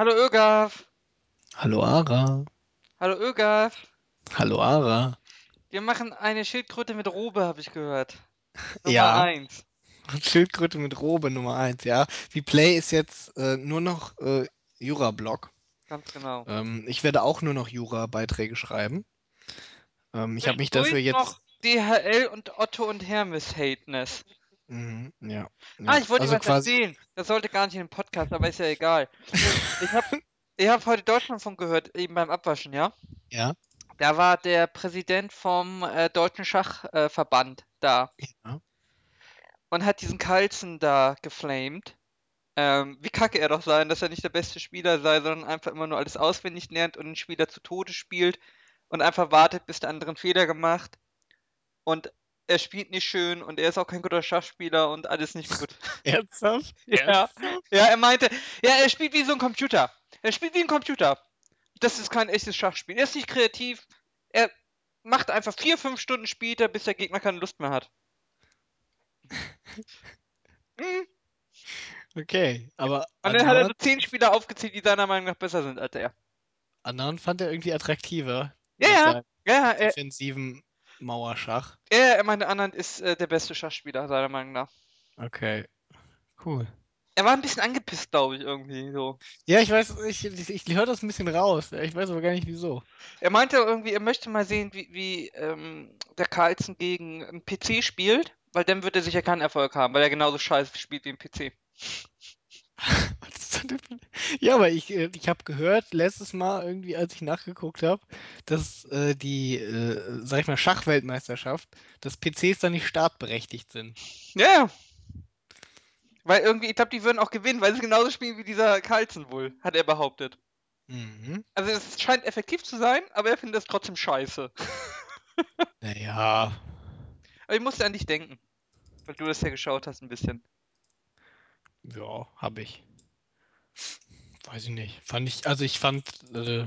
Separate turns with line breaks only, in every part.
Hallo Ögaf.
Hallo Ara.
Hallo Ögaf.
Hallo Ara.
Wir machen eine Schildkröte mit Robe, habe ich gehört. Nummer
Ja,
eins.
Schildkröte mit Robe Nummer 1, ja. Die Play ist jetzt äh, nur noch äh, Jura-Blog.
Ganz genau.
Ähm, ich werde auch nur noch Jura-Beiträge schreiben. Ähm, ich habe mich dafür
Zwischendurch noch
jetzt.
DHL und Otto und Hermes Hateness.
Mhm, ja,
Ah,
ja.
ich wollte
Also
was erzählen. Das sollte gar nicht in den Podcast, aber ist ja egal. Ich habe ich hab heute Deutschlandfunk gehört, eben beim Abwaschen, ja?
Ja,
Da war der Präsident vom äh, Deutschen Schachverband äh, da
ja.
und hat diesen Carlsen da geflamed. Ähm, wie kacke er doch sein, dass er nicht der beste Spieler sei, sondern einfach immer nur alles auswendig lernt und den Spieler zu Tode spielt und einfach wartet, bis der andere einen Fehler gemacht und er spielt nicht schön und er ist auch kein guter Schachspieler und alles nicht gut.
Ernsthaft?
Ja, ja, er meinte, ja, er spielt wie so ein Computer. Er spielt wie ein Computer. Das ist kein echtes Schachspiel. Er ist nicht kreativ. Er macht einfach vier, fünf Stunden spielt er, bis der Gegner keine Lust mehr hat. Mhm.
Okay, aber
Und dann hat er so zehn Spieler aufgezählt, die seiner Meinung nach besser sind als er.
Anand fand er irgendwie attraktiver
Ja, ja, ja, er,
defensiven Mauerschach.
ja, er meinte, Anand ist äh, der beste Schachspieler, seiner Meinung nach.
Okay, cool.
Er war ein bisschen angepisst, glaube ich, irgendwie so.
Ja, ich weiß, ich, ich, ich höre das ein bisschen raus. Ich weiß aber gar nicht wieso.
Er meinte irgendwie, er möchte mal sehen, wie, wie ähm, der Carlsen gegen einen PC spielt, weil dann wird er sicher keinen Erfolg haben, weil er genauso scheiße spielt wie ein PC.
Was ist denn für- Ja, aber ich, äh, ich habe gehört, letztes Mal irgendwie, als ich nachgeguckt habe, dass äh, die, äh, sag ich mal, Schachweltmeisterschaft, dass PCs da nicht startberechtigt sind.
Ja, ja. Weil irgendwie, ich glaube, die würden auch gewinnen, weil sie genauso spielen wie dieser Carlsen wohl, hat er behauptet.
Mhm.
Also es scheint effektiv zu sein, aber er findet es trotzdem scheiße.
Naja,
Aber ich musste an dich denken, weil du das ja geschaut hast ein bisschen.
Ja, habe ich. Weiß ich nicht. Fand ich, also ich fand, äh,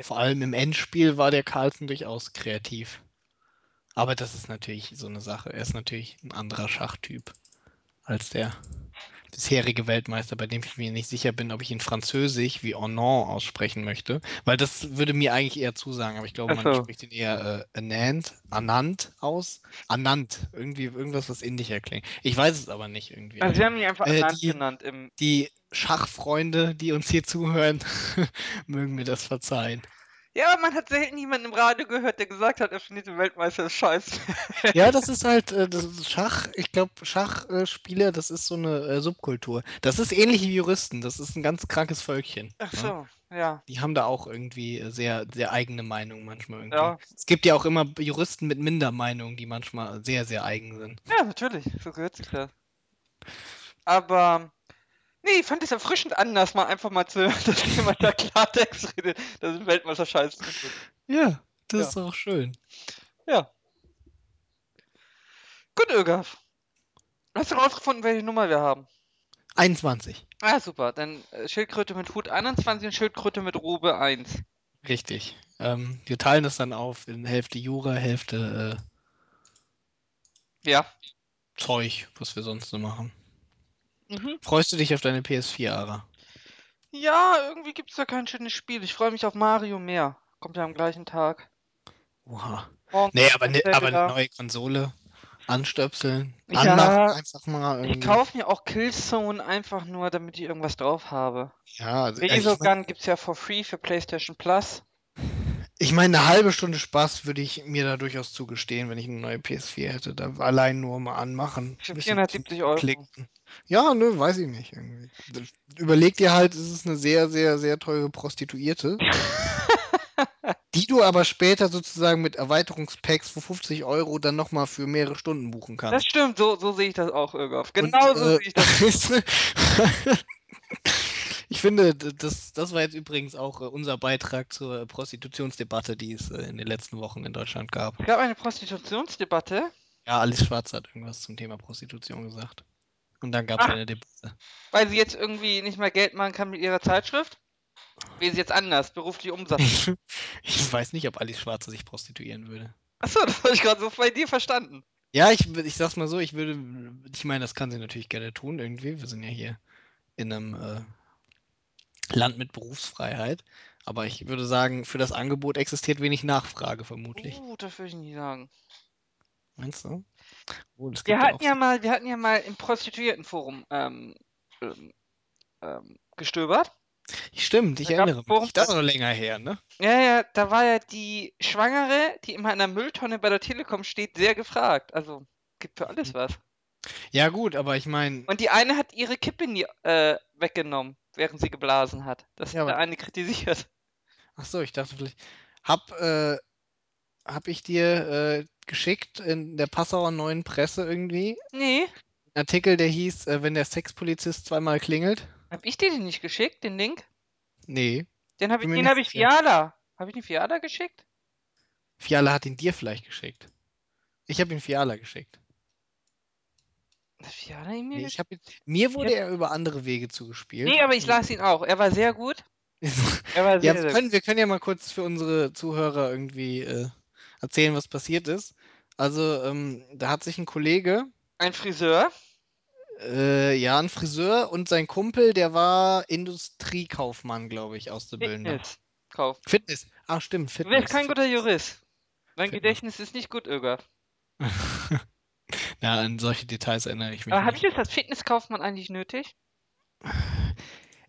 vor allem im Endspiel war der Carlsen durchaus kreativ. Aber das ist natürlich so eine Sache. Er ist natürlich ein anderer Schachtyp als der bisherige Weltmeister, bei dem ich mir nicht sicher bin, ob ich ihn französisch wie Ornand aussprechen möchte, weil das würde mir eigentlich eher zusagen, aber ich glaube, man
Achso.
spricht ihn eher äh, Anand, Anand aus. Anand, irgendwie irgendwas, was indischer klingt. Ich weiß es aber nicht irgendwie.
Also
Also,
sie haben ihn einfach
äh,
Anand
die,
genannt im.
die Schachfreunde, die uns hier zuhören, mögen mir das verzeihen.
Ja, man hat selten jemanden im Radio gehört, der gesagt hat, er findet den Weltmeister scheiße.
Ja, das ist halt, äh, das ist Schach, ich glaube, Schachspieler, das ist so eine äh, Subkultur. Das ist ähnlich wie Juristen, das ist ein ganz krankes Völkchen.
Ach
Ne?
so, ja.
Die haben da auch irgendwie äh, sehr, sehr eigene Meinungen manchmal irgendwie.
Ja,
Es gibt ja auch immer Juristen mit Mindermeinungen, die manchmal sehr, sehr eigen sind.
ja, natürlich, so gehört sich das. Aber, nee, ich fand es erfrischend anders, mal einfach mal zu, dass jemand da Klartext redet, dass ein Weltmeister scheiße findet.
Ja, das
Ja.
ist auch schön.
Ja. Gut, Ögaf. Hast du rausgefunden, welche Nummer wir haben?
21,
Ah, super. Dann äh, Schildkröte mit Hut 21 und Schildkröte mit Robe 1.
richtig. Ähm, wir teilen das dann auf in Hälfte Jura, Hälfte
Ja.
äh, Zeug, was wir sonst so machen.
Mhm.
Freust du dich auf deine PS4, Ara?
Ja, irgendwie gibt es da kein schönes Spiel. Ich freue mich auf Mario mehr. Kommt ja am gleichen Tag.
Oha.
Morgen
Nee, aber, ne, aber eine neue Konsole anstöpseln, anmachen
Ja,
einfach mal
ich
irgendwie.
kaufe mir auch Killzone einfach nur, damit ich irgendwas drauf habe.
Ja, also, also ich meine,
Resogun gibt's ja for free für PlayStation Plus.
Ich mein, eine halbe Stunde Spaß würde ich mir da durchaus zugestehen, wenn ich eine neue PS4 hätte. Da allein nur mal anmachen,
Für
ein bisschen, bisschen
470 Euro.
klicken. Ja, ne, weiß ich nicht irgendwie. Überleg dir halt, es ist eine sehr, sehr, sehr teure Prostituierte, die du aber später sozusagen mit Erweiterungspacks für 50 Euro dann nochmal für mehrere Stunden buchen
Das
kannst.
stimmt, so, so sehe ich das auch, Irgaf.
Und
Genau so
äh,
sehe ich das.
ich finde, das, das war jetzt übrigens auch äh, unser Beitrag zur Prostitutionsdebatte, die es äh, in den letzten Wochen in Deutschland gab.
Es gab eine Prostitutionsdebatte,
Ja, Alice Schwarz hat irgendwas zum Thema Prostitution gesagt. Und dann gab es
Ach.
eine Debatte.
weil sie jetzt irgendwie nicht mehr Geld machen kann mit ihrer Zeitschrift. Wie sie jetzt anders, beruflich Umsatz.
Ich weiß nicht, ob Alice Schwarze sich prostituieren würde.
Achso, das habe ich gerade so bei dir verstanden.
Ja, ich, ich sag's mal so, ich würde, ich meine, das kann sie natürlich gerne tun irgendwie. Wir sind ja hier in einem, äh, Land mit Berufsfreiheit. Aber ich würde sagen, für das Angebot existiert wenig Nachfrage vermutlich.
Uh, das würde ich nicht sagen.
Meinst du? Es
Wir
ja
hatten ja mal, wir hatten ja mal im Prostituiertenforum ähm, ähm, ähm, gestöbert.
Stimmt, ich
Da
erinnere mich. Das ist noch länger her, ne?
Ja, ja, da war ja die Schwangere, die immer in der Mülltonne bei der Telekom steht, sehr gefragt. Also, gibt für
Mhm.
alles was.
Ja, gut, aber ich meine,
Und die eine hat ihre Kippe nie, äh, weggenommen, während sie geblasen hat. Das
Ja,
hat der eine kritisiert.
ach so, ich dachte vielleicht, hab, äh, hab ich dir äh, geschickt in der Passauer Neuen Presse irgendwie
Nee,
einen Artikel, der hieß, äh, wenn der Sexpolizist zweimal klingelt?
hab ich dir den nicht geschickt, den Link?
Nee.
Den habe ich, den hab ich. Fiala. Habe ich den Fiala geschickt?
Fiala hat ihn dir vielleicht geschickt. Ich habe ihn Fiala geschickt.
Hat Fiala ihn mir
Nee, ich hab mir wurde er über andere Wege zugespielt.
Nee, aber ich las ihn auch. Er war sehr gut. Er war
Ja,
sehr,
wir
sehr
können, wir können ja mal kurz für unsere Zuhörer irgendwie äh, erzählen, was passiert ist. Also, ähm, da hat sich ein Kollege,
Ein Friseur.
äh, ja, ein Friseur und sein Kumpel, der war Industriekaufmann, glaube ich, Auszubildender.
Fitness. Kauf.
Fitness. Ah, stimmt,
Du
Fitness.
wärst kein guter Jurist. Dein
Fitness.
Gedächtnis ist nicht gut, Öger.
Ja, an solche Details erinnere ich mich
Aber habe ich jetzt als Fitnesskaufmann eigentlich nötig?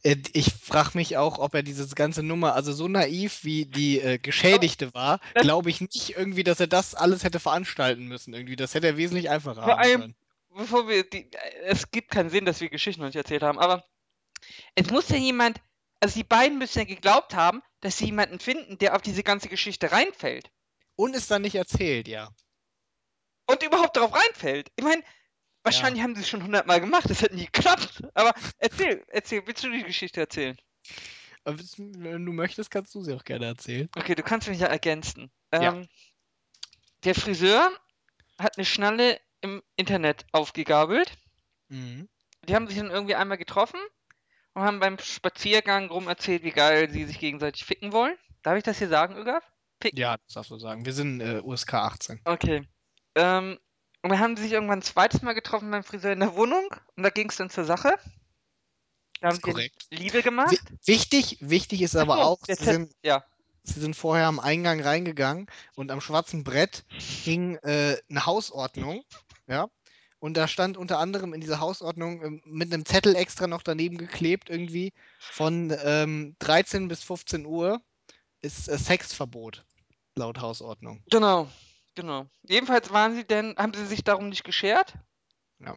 Äh, Ich frage mich auch, ob er diese ganze Nummer, also so naiv wie die äh, Geschädigte war,
das-
glaube ich nicht irgendwie, dass er das alles hätte veranstalten müssen. Irgendwie, das hätte er wesentlich einfacher
Vor
haben
allem-
können.
Bevor wir die, es gibt keinen Sinn, dass wir Geschichten noch nicht erzählt haben, aber es muss ja jemand, also die beiden müssen ja geglaubt haben, dass sie jemanden finden, der auf diese ganze Geschichte reinfällt.
Und ist dann nicht erzählt, ja.
Und überhaupt darauf reinfällt. Ich meine, wahrscheinlich haben sie es schon hundertmal gemacht, das hat nie geklappt. Aber erzähl, erzähl, willst du die Geschichte erzählen?
Aber wenn du möchtest, kannst du sie auch gerne erzählen.
Okay, du kannst mich ja ergänzen.
Ja.
Ähm, Der Friseur hat eine Schnalle im Internet aufgegabelt.
Mhm.
Die haben sich dann irgendwie einmal getroffen und haben beim Spaziergang rum erzählt, wie geil sie sich gegenseitig ficken wollen. Darf ich das hier sagen, Ögaf?
Ja, das darfst du sagen. Wir sind äh, USK 18.
Okay. Ähm, und dann haben sie sich irgendwann ein zweites Mal getroffen beim Friseur in der Wohnung und da ging es dann zur Sache. Da haben sie
korrekt.
Liebe gemacht.
Wi wichtig, wichtig ist aber
so,
auch, sie sind,
ja.
sie sind vorher am Eingang reingegangen und am schwarzen Brett hing äh, eine Hausordnung, ja. Und da stand unter anderem in dieser Hausordnung ähm, mit einem Zettel extra noch daneben geklebt irgendwie von ähm, 13 bis 15 Uhr ist äh, Sexverbot laut Hausordnung.
Genau, genau. Jedenfalls waren sie denn, haben sie sich darum nicht geschert.
Ja.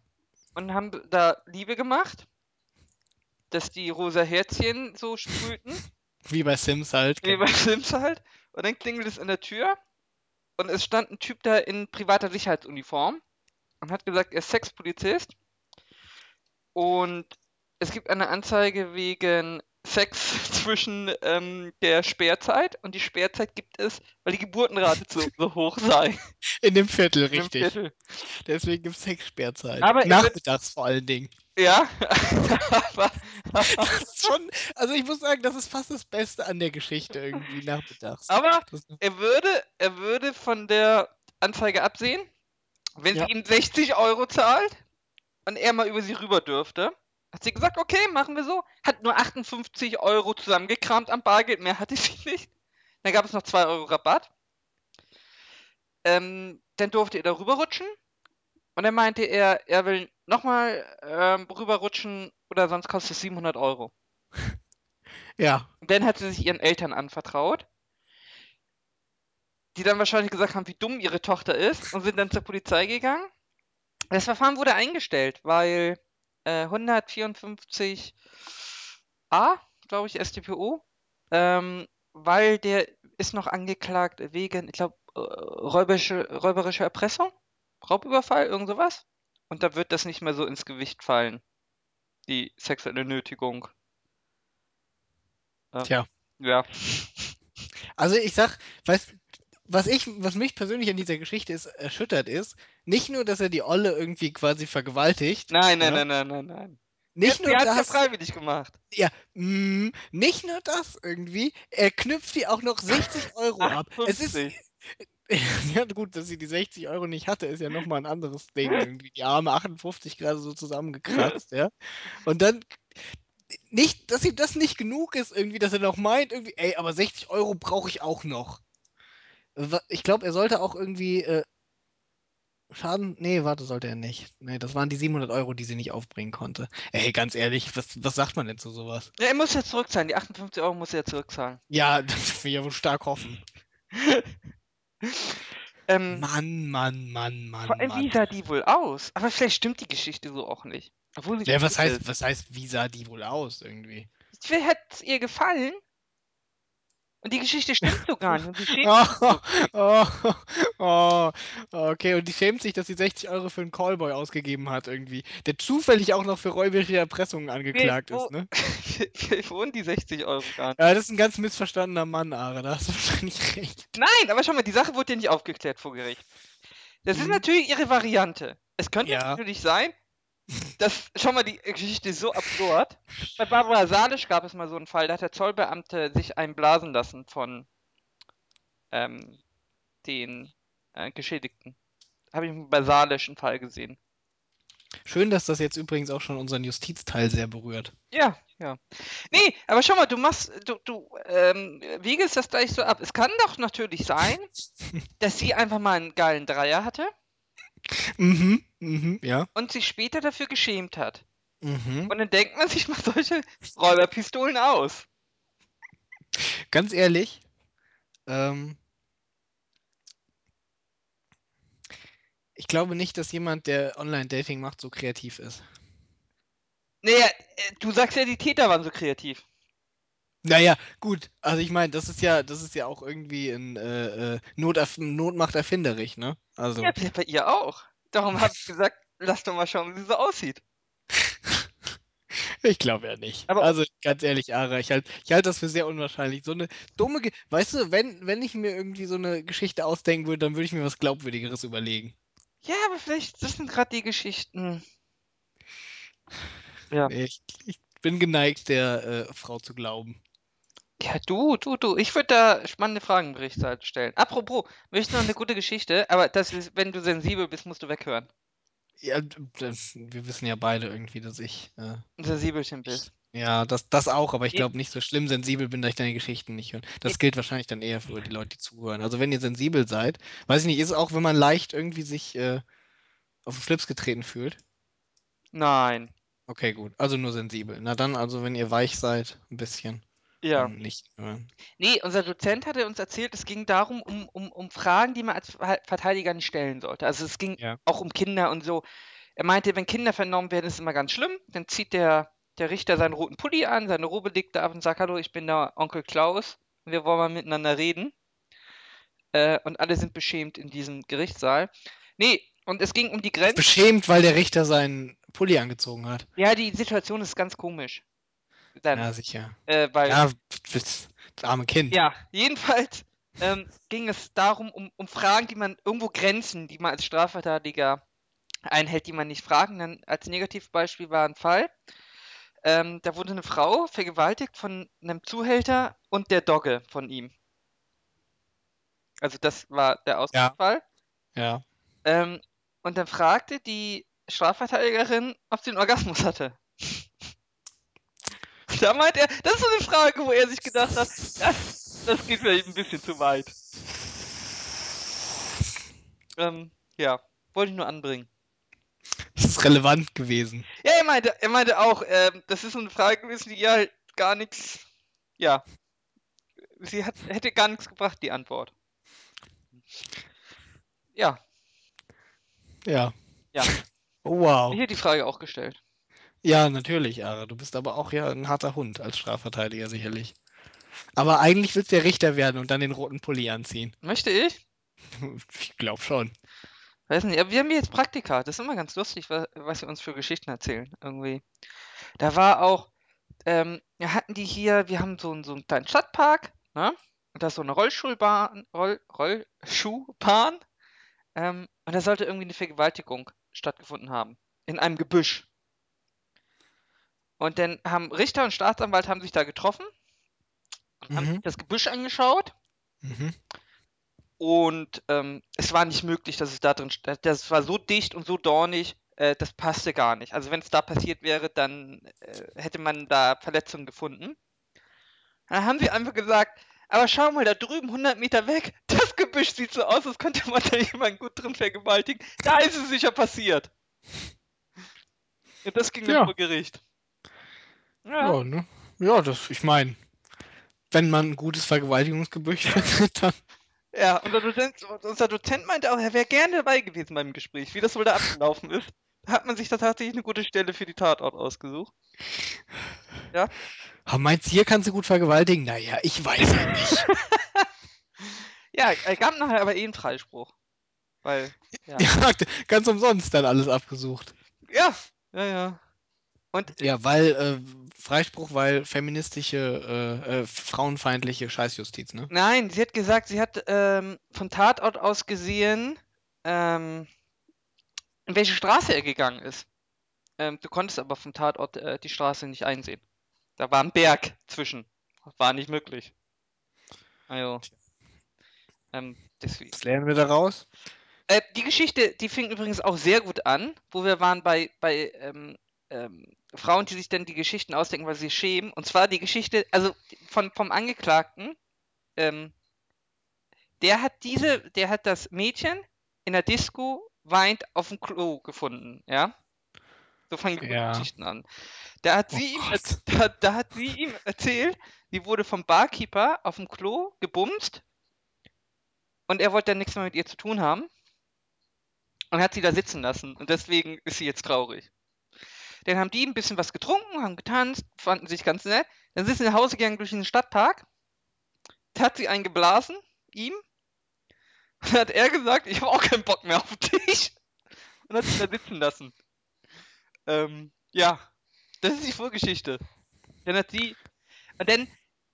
Und haben da Liebe gemacht, dass die rosa Herzchen so sprühten,
Wie bei Sims halt.
wie bei Sims halt. Und dann klingelt es an der Tür und es stand ein Typ da in privater Sicherheitsuniform und hat gesagt, er ist Sexpolizist. Und es gibt eine Anzeige wegen Sex zwischen ähm, der Sperrzeit und die Sperrzeit gibt es, weil die Geburtenrate so, so hoch sei.
In dem Viertel, richtig.
Viertel.
Deswegen gibt es Sexsperrzeit.
Aber er
Nachmittags vor allen Dingen.
Ja, aber,
Das ist schon, also ich muss sagen, das ist fast das Beste an der Geschichte irgendwie nachmittags.
aber er würde, er würde von der Anzeige absehen, wenn
Ja.
sie ihm 60 Euro zahlt und er mal über sie rüber dürfte. Hat sie gesagt, okay, machen wir so. Hat nur 58 Euro zusammengekramt am Bargeld, mehr hatte sie nicht. Dann gab es noch 2 Euro Rabatt. Ähm, dann durfte er da rüberrutschen. Und dann meinte er, er will nochmal ähm, rüberrutschen oder sonst kostet es 700 Euro.
ja,
Und dann hat sie sich ihren Eltern anvertraut, die dann wahrscheinlich gesagt haben, wie dumm ihre Tochter ist und sind dann zur Polizei gegangen. Das Verfahren wurde eingestellt, weil äh, 154a, glaube ich, StPO, ähm, weil der ist noch angeklagt wegen, ich glaube, äh, räuberische, räuberische Erpressung, Raubüberfall, irgend sowas. Und da wird das nicht mehr so ins Gewicht fallen, die sexuelle Nötigung. Ähm,
Tja.
Ja.
also ich sag, weißt, was ich, was mich persönlich an dieser Geschichte ist, erschüttert ist, nicht nur, dass er die Olle irgendwie quasi vergewaltigt,
Nein, nein,
Ja.
nein, nein, nein, nein.
nicht
er
nur
hat ja
das,
freiwillig gemacht.
ja, mm, nicht nur das irgendwie, er knüpft die auch noch 60 Euro ab. Es ist,
58.
ja gut, dass sie die 60 Euro nicht hatte, ist ja nochmal ein anderes Ding irgendwie. Die arme 58 gerade so zusammengekratzt, ja. Und dann, nicht, dass ihm das nicht genug ist, irgendwie, dass er noch meint, irgendwie, ey, aber 60 Euro brauche ich auch noch. Ich glaube, er sollte auch irgendwie äh, Schaden. Nee, warte, sollte er nicht. Nee, das waren die 700 Euro, die sie nicht aufbringen konnte. Ey, ganz ehrlich, was, was sagt man denn zu sowas?
Ja, er muss ja zurückzahlen. Die 58 Euro muss er ja zurückzahlen.
Ja, das will ich ja wohl stark hoffen.
ähm,
Mann, Mann, Mann,
vor
Mann,
allem, wie sah die wohl aus? Aber vielleicht stimmt die Geschichte so auch nicht. Obwohl
Ja, was heißt,
ist.
was heißt, wie sah die wohl aus irgendwie?
Vielleicht hat es ihr gefallen. Und die Geschichte stimmt so gar nicht.
Oh, oh, oh, okay, und die schämt sich, dass sie 60 Euro für einen Callboy ausgegeben hat irgendwie, der zufällig auch noch für räuberische Erpressungen angeklagt
Vielleicht,
ist, ne?
wo, vielleicht wohnen die 60 Euro gar nicht.
Ja, das ist ein ganz missverstandener Mann, Ara, da hast du wahrscheinlich recht.
Nein, aber schau mal, die Sache wurde ja nicht aufgeklärt vor Gericht. Das ist
Hm.
natürlich ihre Variante. Es könnte
Ja.
natürlich sein, dass, schau mal, die Geschichte ist so absurd. Bei Barbara Salisch gab es mal so einen Fall, da hat der Zollbeamte sich einblasen lassen von ähm, den äh, Geschädigten. Habe ich bei Salisch einen Fall gesehen.
Schön, dass das jetzt übrigens auch schon unseren Justizteil sehr berührt.
Ja, ja. Nee, aber schau mal, du machst, du, du ähm, wiegest das gleich so ab. Es kann doch natürlich sein, dass sie einfach mal einen geilen Dreier hatte
Mhm, mhm, ja.
und sich später dafür geschämt hat.
Mhm.
Und dann denkt man sich mal solche Räuberpistolen aus.
Ganz ehrlich, ähm, ich glaube nicht, dass jemand, der Online-Dating macht, so kreativ ist.
Naja, äh, du sagst ja, die Täter waren so kreativ.
Naja, gut. Also ich meine, das ist ja, das ist ja auch irgendwie ein äh, äh, Not, Not macht ne? Also.
Ja, bei ihr auch. Darum habe ich gesagt, lass doch mal schauen, wie sie so aussieht.
Ich glaube ja nicht.
Aber-
also ganz ehrlich, Ara, ich halte ich halt das für sehr unwahrscheinlich. So eine dumme, Ge weißt du, wenn, wenn ich mir irgendwie so eine Geschichte ausdenken würde, dann würde ich mir was Glaubwürdigeres überlegen.
Ja, aber vielleicht, das sind gerade die Geschichten. Ja.
Ich, ich bin geneigt, der äh, Frau zu glauben.
Ja, du, du, du. Ich würde da spannende Fragen Gerichtssaal stellen. Apropos, möchtest du noch eine gute Geschichte? Aber das ist, wenn du sensibel bist, musst du weghören.
Ja, das, wir wissen ja beide irgendwie, dass ich, äh,
Sensibelchen bist.
ja, das, das auch, aber ich glaube nicht so schlimm sensibel bin, dass ich deine Geschichten nicht höre. Das gilt wahrscheinlich dann eher für die Leute, die zuhören. Also wenn ihr sensibel seid, weiß ich nicht, ist es auch, wenn man leicht irgendwie sich äh, auf den Schlips getreten fühlt?
Nein.
Okay, gut. Also nur sensibel. Na dann, also wenn ihr weich seid, ein bisschen.
Ja.
Dann nicht.
Nee, unser Dozent hatte uns erzählt, es ging darum, um, um, um Fragen, die man als Ver- Verteidiger nicht stellen sollte. Also es ging
Ja.
auch um Kinder und so. Er meinte, wenn Kinder vernommen werden, ist es immer ganz schlimm. Dann zieht der, der Richter seinen roten Pulli an, seine Robe legt da ab und sagt, hallo, ich bin der Onkel Klaus. Wir wollen mal miteinander reden. Äh, und alle sind beschämt in diesem Gerichtssaal. Nee, und es ging um die Grenzen.
Beschämt, weil der Richter seinen Pulli angezogen hat.
Ja, die Situation ist ganz komisch. Dann,
Ja, sicher.
äh, weil
Ja, das, das arme Kind.
Ja, jedenfalls ähm, ging es darum, um, um Fragen, die man irgendwo Grenzen, die man als Strafverteidiger einhält, die man nicht fragen. Dann als Negativbeispiel war ein Fall. Ähm, da wurde eine Frau vergewaltigt von einem Zuhälter und der Dogge von ihm. Also das war der Ausgangsfall.
Ja.
Ähm, und dann fragte die Strafverteidigerin, ob sie einen Orgasmus hatte. Da meint er, das ist so eine Frage, wo er sich gedacht hat, das, das geht vielleicht ein bisschen zu weit. Ähm, ja, wollte ich nur anbringen.
Das ist relevant gewesen.
Ja, er meinte, er meinte auch, ähm, das ist so eine Frage gewesen, die ihr halt gar nichts, ja, sie hat, hätte gar nichts gebracht, die Antwort. Ja,
Ja.
Ja.
Wow.
ich hätte die Frage auch gestellt.
Ja, natürlich, Ara. Du bist aber auch ja ein harter Hund als Strafverteidiger sicherlich. Aber eigentlich willst du ja Richter werden und dann den roten Pulli anziehen.
Möchte ich?
Ich glaube schon.
Weiß nicht, aber wir haben hier jetzt Praktika. Das ist immer ganz lustig, was, was sie uns für Geschichten erzählen. Irgendwie. Da war auch, ähm, wir hatten die hier, wir haben so, einen- so einen kleinen Stadtpark, ne? Und da ist so eine Rollschulbahn, Roll, Rollschuhbahn. Ähm, und da sollte irgendwie eine Vergewaltigung stattgefunden haben. In einem Gebüsch. Und dann haben Richter und Staatsanwalt haben sich da getroffen, haben
Mhm.
sich das Gebüsch angeschaut
Mhm.
Und ähm, es war nicht möglich, dass es da drin, st- das war so dicht und so dornig, äh, das passte gar nicht. Also wenn es da passiert wäre, dann äh, hätte man da Verletzungen gefunden. Dann haben sie einfach gesagt, aber schau mal, da drüben 100 Meter weg, das Gebüsch sieht so aus, als könnte man da jemanden gut drin vergewaltigen. Da ist es sicher passiert. Und das ging dann
Ja.
vor Gericht. Ja,
Ja, ne? Ja, das, ich meine, wenn man ein gutes Vergewaltigungsgebüsch findet, dann.
ja. Unser Dozent, unser Dozent meinte auch, er wäre gerne dabei gewesen beim Gespräch, wie das wohl da abgelaufen ist. Hat man sich da tatsächlich eine gute Stelle für die Tatort ausgesucht.
Ah, meinst du, hier kannst du gut vergewaltigen? Naja, ich weiß ja nicht.
Ja, er gab nachher aber eh einen Freispruch. Weil, ja.
Ja, ganz umsonst dann alles abgesucht.
Ja, ja, ja. Und
Ja, weil äh, Freispruch, weil feministische, äh, äh, frauenfeindliche Scheißjustiz, ne?
nein, sie hat gesagt, sie hat ähm, vom Tatort aus gesehen, ähm, in welche Straße er gegangen ist. Ähm, du konntest aber vom Tatort äh, die Straße nicht einsehen. Da war ein Berg zwischen. War nicht möglich. Also. Ähm, deswegen.
Was lernen wir daraus?
Äh, die Geschichte, die fing übrigens auch sehr gut an, wo wir waren bei, bei ähm, Frauen, die sich dann die Geschichten ausdenken, weil sie schämen. Und zwar die Geschichte, also von, vom Angeklagten, ähm, der hat diese, der hat das Mädchen in der Disco weint auf dem Klo gefunden, ja. So fangen die
Ja.
Geschichten an. Da hat
Oh
sie ihm, da, da hat sie ihm erzählt, sie wurde vom Barkeeper auf dem Klo gebumst und er wollte dann nichts mehr mit ihr zu tun haben und hat sie da sitzen lassen und deswegen ist sie jetzt traurig. Dann haben die ein bisschen was getrunken, haben getanzt, fanden sich ganz nett. Dann sind sie nach Hause gegangen durch den Stadtpark. Da hat sie einen geblasen, ihm. Und dann hat er gesagt, ich habe auch keinen Bock mehr auf dich. Und hat sie da sitzen lassen. Ähm, ja, das ist die Vorgeschichte. Dann hat sie, und dann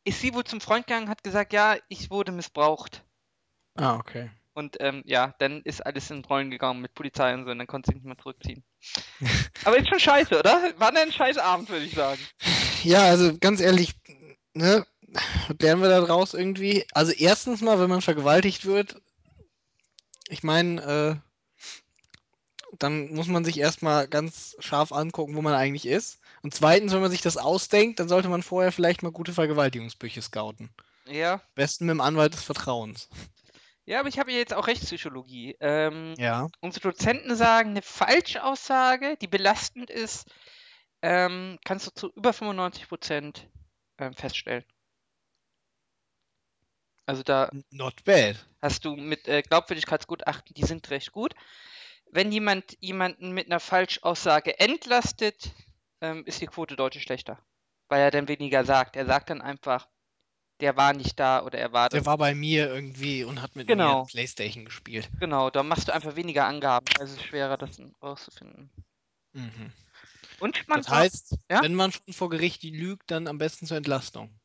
ist sie wohl zum Freund gegangen und hat gesagt, ja, ich wurde missbraucht.
Ah, okay.
Und ähm, ja, dann ist alles in Rollen gegangen mit Polizei und so, und dann konnte sie nicht mehr zurückziehen. Aber ist schon scheiße, oder? War ein scheiß Abend, würde ich sagen.
Ja, also ganz ehrlich, ne? Lernen wir da draus irgendwie? Also erstens mal, wenn man vergewaltigt wird, ich meine, äh, dann muss man sich erstmal ganz scharf angucken, wo man eigentlich ist. Und zweitens, wenn man sich das ausdenkt, dann sollte man vorher vielleicht mal gute Vergewaltigungsbücher scouten.
Ja.
Am besten mit dem Anwalt des Vertrauens.
Ja, aber ich habe ja jetzt auch Rechtspsychologie. Ähm,
Ja.
unsere Dozenten sagen, eine Falschaussage, die belastend ist, ähm, kannst du zu über 95 Prozent ähm, feststellen. Also da
Not bad.
hast du mit äh, Glaubwürdigkeitsgutachten, die sind recht gut. Wenn jemand jemanden mit einer Falschaussage entlastet, ähm, ist die Quote deutlich schlechter. Weil er dann weniger sagt. Er sagt dann einfach, der war nicht da oder er war
Der
dann.
war bei mir irgendwie und hat mit mir
Genau.
Playstation gespielt.
Genau, da machst du einfach weniger Angaben. Also es ist schwerer, das rauszufinden.
Mhm.
Und man
Das heißt,
ja?
wenn man schon vor Gericht lügt, dann am besten zur Entlastung.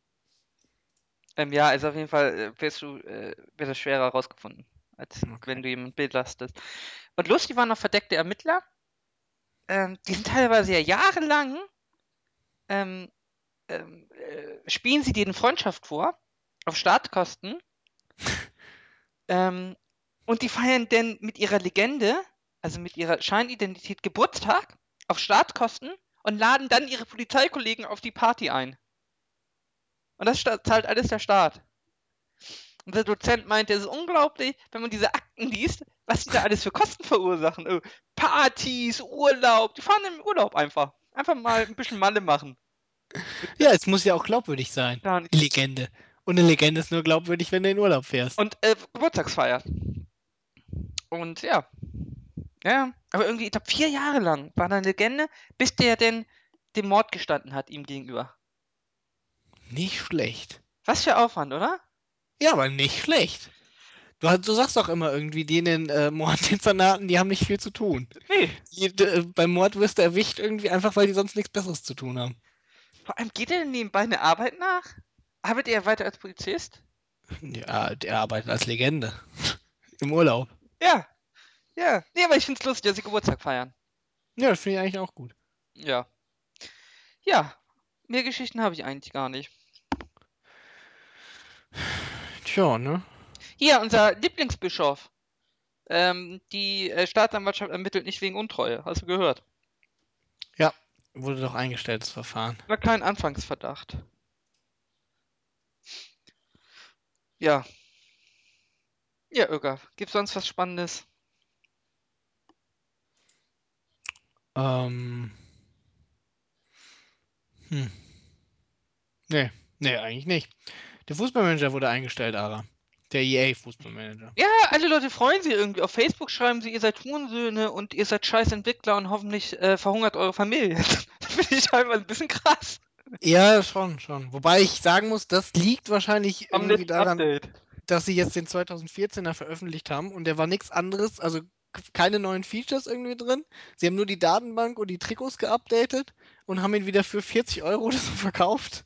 Ähm, ja, also auf jeden Fall äh, wirst du, äh, wird das schwerer rausgefunden, als
Okay.
wenn du jemanden belastest. Und lustig waren noch verdeckte Ermittler. Ähm, die sind teilweise ja jahrelang, ähm, ähm, äh, spielen sie dir eine Freundschaft vor, auf Startkosten. ähm, und die feiern dann mit ihrer Legende, also mit ihrer Scheinidentität Geburtstag, auf Startkosten und laden dann ihre Polizeikollegen auf die Party ein. Und das zahlt alles der Staat. Und der Dozent meinte, es ist unglaublich, wenn man diese Akten liest, was die da alles für Kosten verursachen. Äh, Partys, Urlaub, die fahren im Urlaub einfach. Einfach mal ein bisschen Malle machen.
Ja, es muss ja auch glaubwürdig sein.
Ja,
Eine Legende. Und eine Legende ist nur glaubwürdig, wenn du in Urlaub fährst.
Und äh, Geburtstagsfeier. Und ja. Ja, aber irgendwie, ich glaube, vier Jahre lang war da eine Legende, bis der denn dem Mord gestanden hat ihm gegenüber.
Nicht schlecht.
Was für Aufwand, oder?
Ja, aber nicht schlecht. Du, hast- du sagst doch immer irgendwie, die in den äh, Morddezernaten, die haben nicht viel zu tun.
Nee.
Die, äh, beim Mord wirst du erwischt irgendwie einfach, weil die sonst nichts Besseres zu tun haben.
Vor allem geht er denn nebenbei eine Arbeit nach? Arbeitet er weiter als Polizist?
Ja, der arbeitet als Legende. Im Urlaub.
Ja. Ja. Nee, aber ich find's lustig, dass sie Geburtstag feiern.
Ja, das finde ich eigentlich auch gut.
Ja. Ja. Mehr Geschichten habe ich eigentlich gar nicht.
Tja, ne?
Hier, unser Lieblingsbischof. Ähm, die äh, Staatsanwaltschaft ermittelt nicht wegen Untreue. Hast du gehört?
Wurde doch eingestellt, das Verfahren.
War kein Anfangsverdacht. Ja. Ja, Öger. Gibt's sonst was Spannendes?
Ähm. Hm. Nee, nee, eigentlich nicht. Der Fußballmanager wurde eingestellt, Ara. Der EA-Fußballmanager.
Ja, alle Leute freuen sich irgendwie. Auf Facebook schreiben sie, ihr seid Hurensöhne und ihr seid scheiß Entwickler und hoffentlich äh, verhungert eure Familie. das finde ich einfach ein bisschen krass.
Ja, schon, schon. Wobei ich sagen muss, das liegt wahrscheinlich
Am
irgendwie daran,
Update.
dass sie jetzt den 2014er veröffentlicht haben und der war nichts anderes, also keine neuen Features irgendwie drin. Sie haben nur die Datenbank und die Trikots geupdatet und haben ihn wieder für 40 Euro oder so verkauft.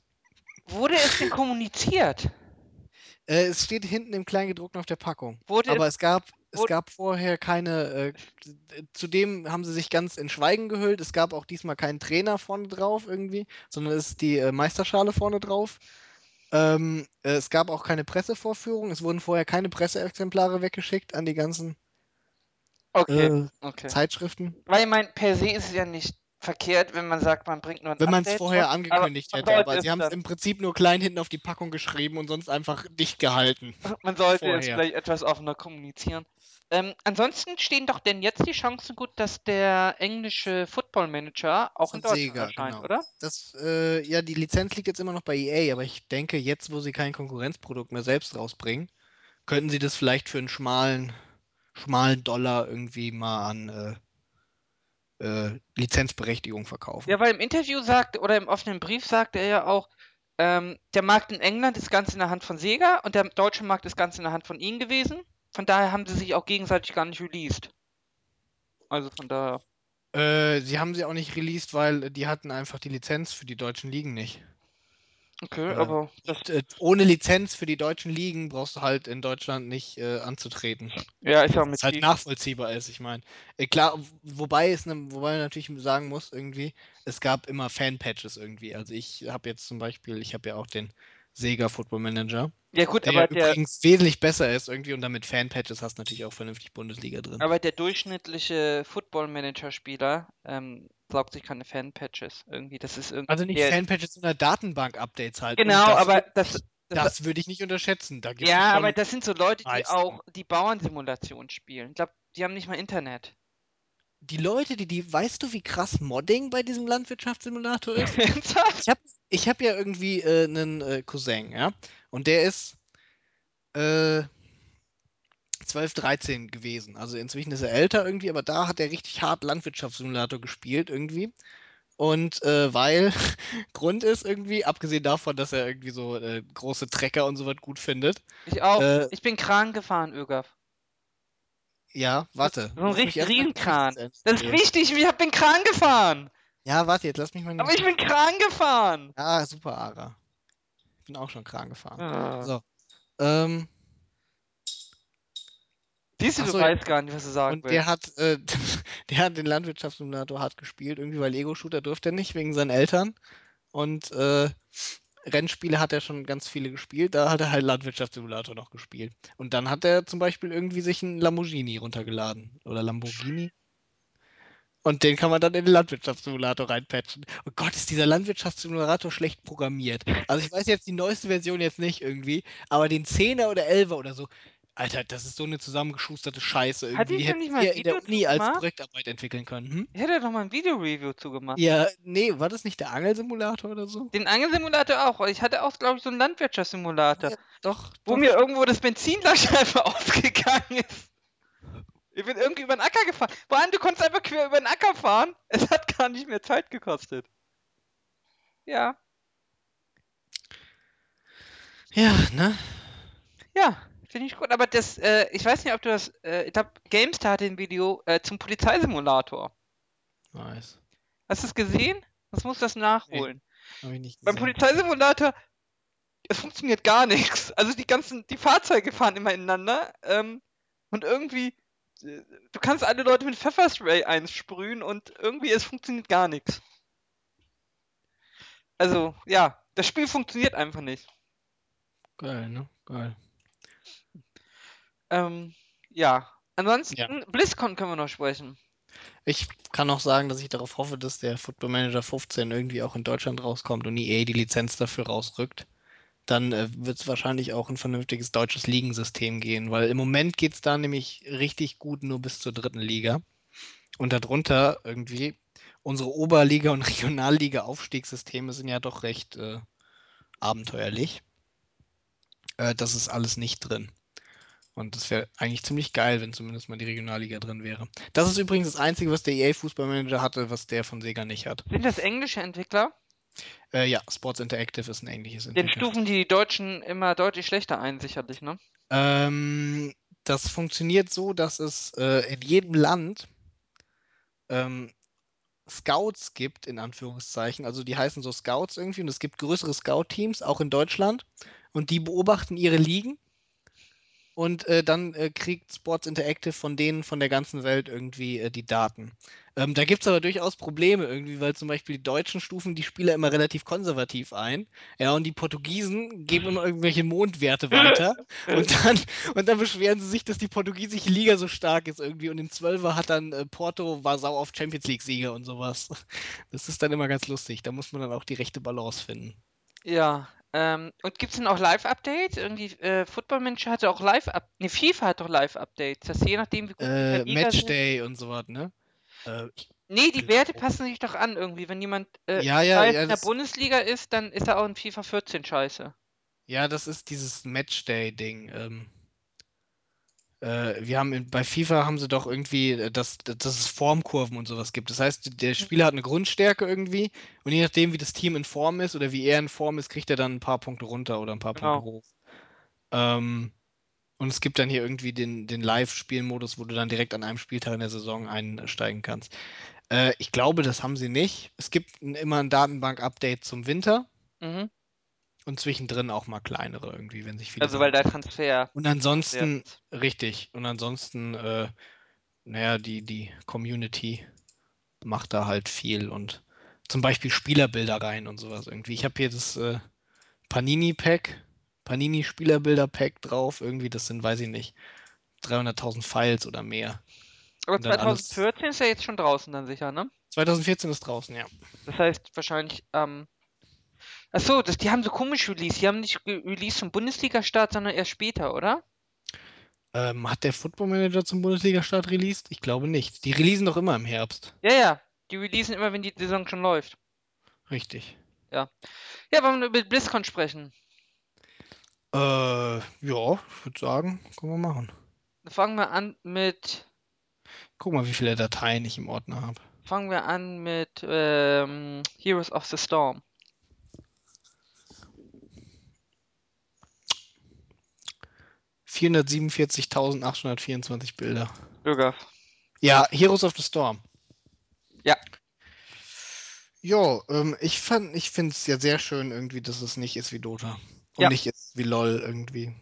Wurde es denn kommuniziert?
Äh, es steht hinten im Kleingedruckten auf der Packung.
Wurde
Aber
es,
gab, es gab vorher keine. Äh, zudem haben sie sich ganz in Schweigen gehüllt. Es gab auch diesmal keinen Trainer vorne drauf irgendwie, sondern es ist die äh, Meisterschale vorne drauf. Ähm, äh, es gab auch keine Pressevorführung. Es wurden vorher keine Presseexemplare weggeschickt an die ganzen
okay,
äh,
okay.
Zeitschriften.
Weil ich meine, per se ist es ja nicht verkehrt, wenn man sagt, man bringt nur ein
Wenn man es vorher angekündigt
aber
hätte, aber sie
es
haben es im Prinzip nur klein hinten auf die Packung geschrieben und sonst einfach dicht gehalten.
Man sollte es
vorher.
vielleicht etwas offener kommunizieren. Ähm, ansonsten stehen doch denn jetzt die Chancen gut, dass der englische Football Manager auch in Deutschland
Sega,
erscheint,
genau.
oder?
Das, äh, ja, die Lizenz liegt jetzt immer noch bei EA, aber ich denke, jetzt, wo sie kein Konkurrenzprodukt mehr selbst rausbringen, könnten sie das vielleicht für einen schmalen, schmalen Dollar irgendwie mal an äh, äh, Lizenzberechtigung verkaufen.
Ja, weil im Interview sagt, oder im offenen Brief sagt er ja auch, ähm, der Markt in England ist ganz in der Hand von Sega und der deutsche Markt ist ganz in der Hand von ihnen gewesen. Von daher haben sie sich auch gegenseitig gar nicht released. Also von daher.
Äh, sie haben sie auch nicht released, weil die hatten einfach die Lizenz für die deutschen Ligen nicht.
Okay, aber
äh, ohne Lizenz für die deutschen Ligen brauchst du halt in Deutschland nicht äh, anzutreten.
ja, ist ja auch mit
Was halt nachvollziehbar ist, ich meine. Äh, klar, wobei es ne, wobei man natürlich sagen muss, irgendwie, es gab immer Fan-Patches irgendwie. Also ich habe jetzt zum Beispiel, ich habe ja auch den Sega Football Manager,
Ja gut,
der
aber der,
übrigens wesentlich besser ist irgendwie und damit Fan-Patches hast du natürlich auch vernünftig Bundesliga drin.
aber der durchschnittliche Football-Manager-Spieler ähm, saugt sich keine Fan-Patches irgendwie. Das ist irgendwie.
Also nicht
der-
Fan-Patches, sondern Datenbank-Updates halt.
Genau,
das
aber das, das,
das würde ich nicht unterschätzen. Da gibt es
ja, aber das sind so Leute, die
Leistung.
auch die Bauernsimulation spielen. Ich glaube, die haben nicht mal Internet.
die Leute, die, die, weißt du, wie krass Modding bei diesem Landwirtschaftssimulator ist? Ich habe ich hab ja irgendwie äh, einen äh, Cousin, ja. Und der ist äh, 12, 13 gewesen. Also inzwischen ist er älter irgendwie, aber da hat er richtig hart Landwirtschaftssimulator gespielt irgendwie. Und äh, weil Grund ist irgendwie, abgesehen davon, dass er irgendwie so äh, große Trecker und sowas gut findet.
Ich auch.
Äh,
ich bin Kran gefahren, Ögaf.
Ja, warte.
So ein richtig Riesenkran. Das ist wichtig, ich bin Kran gefahren.
Ja, warte, jetzt lass mich mal.
Aber ich bin Kran gefahren.
Ah, super, Ara. Ich bin auch schon kran gefahren.
Ah.
So. Ähm,
Siehst du,
Ach
du weißt gar nicht, was du sagen
und
willst.
der hat, äh, der hat den Landwirtschaftssimulator hart gespielt, irgendwie, weil Ego-Shooter durfte er nicht, wegen seinen Eltern. Und äh, Rennspiele hat er schon ganz viele gespielt, da hat er halt Landwirtschaftssimulator noch gespielt. Und dann hat er zum Beispiel irgendwie sich einen Lamborghini runtergeladen. Oder Lamborghini. Und den kann man dann in den Landwirtschaftssimulator reinpatchen. Oh Gott, ist dieser Landwirtschaftssimulator schlecht programmiert. Also ich weiß jetzt die neueste Version jetzt nicht irgendwie, aber den 10er oder 11er oder so, Alter, das ist so eine zusammengeschusterte Scheiße irgendwie.
Hat die
Die
denn
hätten
nicht mal ein
in der
Video
Uni als
zugemacht?
Projektarbeit entwickeln können. Hm?
Ich hätte doch mal ein Video-Review zugemacht.
Ja, nee, war das nicht der Angelsimulator oder so?
Den Angelsimulator auch. Ich hatte auch, glaube ich, so einen Landwirtschaftssimulator,
doch,
wo mir irgendwo das Benzinlasch einfach aufgegangen ist. Ich bin irgendwie über den Acker gefahren. Allem, du konntest einfach quer über den Acker fahren. Es hat gar nicht mehr Zeit gekostet. Ja,
Ja, ne?
ja, finde ich gut. Aber das, äh, ich weiß nicht, ob du das, äh, ich glaube, GameStar hat ein Video äh, zum Polizeisimulator.
Nice.
Hast du es gesehen? Das musst du das nachholen.
Hab ich nicht
Beim. Polizeisimulator, es funktioniert gar nichts. Also die ganzen, die Fahrzeuge fahren immer ineinander ähm, und irgendwie, äh, du kannst alle Leute mit Pfefferspray einsprühen und irgendwie, es funktioniert gar nichts. Also, ja, das Spiel funktioniert einfach nicht.
Geil, ne? Geil.
Ähm, ja, Ansonsten, BlizzCon können wir noch sprechen.
Ich kann auch sagen, dass ich darauf hoffe, dass der Football Manager 15 irgendwie auch in Deutschland rauskommt und EA die Lizenz dafür rausrückt. Dann äh, wird es wahrscheinlich auch ein vernünftiges deutsches Ligensystem gehen, weil im Moment geht es da nämlich richtig gut nur bis zur dritten Liga. Und darunter irgendwie unsere Oberliga- und Regionalliga-Aufstiegssysteme sind ja doch recht äh, abenteuerlich. Äh, das ist alles nicht drin. Und das wäre eigentlich ziemlich geil, wenn zumindest mal die Regionalliga drin wäre. Das ist übrigens das Einzige, was der EA Fußballmanager hatte, was der von Sega nicht hat.
Sind das englische Entwickler?
Äh, ja, Sports Interactive ist ein englisches
Den
Entwickler.
stufen die Deutschen immer deutlich schlechter ein, sicherlich, ne?
Ähm, das funktioniert so, dass es äh, in jedem Land ähm, Scouts gibt, in Anführungszeichen. Also die heißen so Scouts irgendwie und es gibt größere Scout-Teams, auch in Deutschland. Und die beobachten ihre Ligen. Und äh, dann äh, kriegt Sports Interactive von denen von der ganzen Welt irgendwie äh, die Daten. Ähm, da gibt es aber durchaus Probleme irgendwie, weil zum Beispiel die Deutschen stufen die Spieler immer relativ konservativ ein. Ja, und die Portugiesen geben immer irgendwelche Mondwerte weiter. und, dann, und dann beschweren sie sich, dass die portugiesische Liga so stark ist irgendwie. Und im Zwölfer hat dann äh, Porto war sau auf Champions League-Sieger und sowas. Das ist dann immer ganz lustig. Da muss man dann auch die rechte Balance finden.
Ja, ähm, und gibt's denn auch Live-Updates? Irgendwie, äh, Football Manager hatte auch Live-Up... Ne, FIFA hat doch Live-Updates. Das je nachdem, wie gut die
Äh,
sind.
Matchday und sowas, ne? Äh,
Nee, die Werte passen sich doch an irgendwie. Wenn jemand äh,
Ja, ja, ja,
in der Bundesliga ist, dann ist er auch in FIFA 14 scheiße.
Ja, das ist dieses Matchday-Ding. Ähm, äh, wir haben bei FIFA haben sie doch irgendwie, äh, dass, dass es Formkurven und sowas gibt. Das heißt, der Spieler hat eine Grundstärke irgendwie und je nachdem, wie das Team in Form ist oder wie er in Form ist, kriegt er dann ein paar Punkte runter oder ein paar
Genau.
Punkte hoch. Ähm, und es gibt dann hier irgendwie den, den Live-Spielmodus, wo du dann direkt an einem Spieltag in der Saison einsteigen kannst. Äh, ich glaube, das haben sie nicht. Es gibt ein, immer ein Datenbank-Update zum Winter
Mhm.
Und zwischendrin auch mal kleinere irgendwie, wenn sich viele
Also, weil der Transfer.
Und ansonsten,
wert.
richtig, und ansonsten, äh, naja, die, die Community macht da halt viel und zum Beispiel Spielerbilder rein und sowas irgendwie. Ich habe hier das äh, Panini-Pack, Panini-Spielerbilder-Pack drauf, irgendwie, das sind, weiß ich nicht, 300.000 Files oder mehr.
Aber
Und dann alles-
2014 ist er jetzt schon draußen dann sicher, ne?
2014 ist draußen, ja.
Das heißt wahrscheinlich ähm, Ach so, das, die haben so komisch released. Die haben nicht released zum Bundesliga-Start, sondern erst später, oder?
Ähm, hat der Football Manager zum Bundesliga-Start released? Ich glaube nicht. Die releasen doch immer im Herbst.
Ja, ja. Die releasen immer, wenn die Saison schon läuft.
Richtig.
Ja, wollen wir über BlizzCon sprechen?
Äh, ja, ich würde sagen, können wir machen.
Fangen wir an mit.
Guck mal, wie viele Dateien ich im Ordner habe.
Fangen wir an mit ähm, Heroes of the Storm.
Vierhundertsiebenundvierzigtausendachthundertvierundzwanzig Bilder.
Bürger.
Ja, Heroes of the Storm.
Ja.
Jo, ähm, ich fand, ich finde es ja sehr schön irgendwie, dass es nicht ist wie Dota. Und
Ja.
nicht ist wie LOL irgendwie.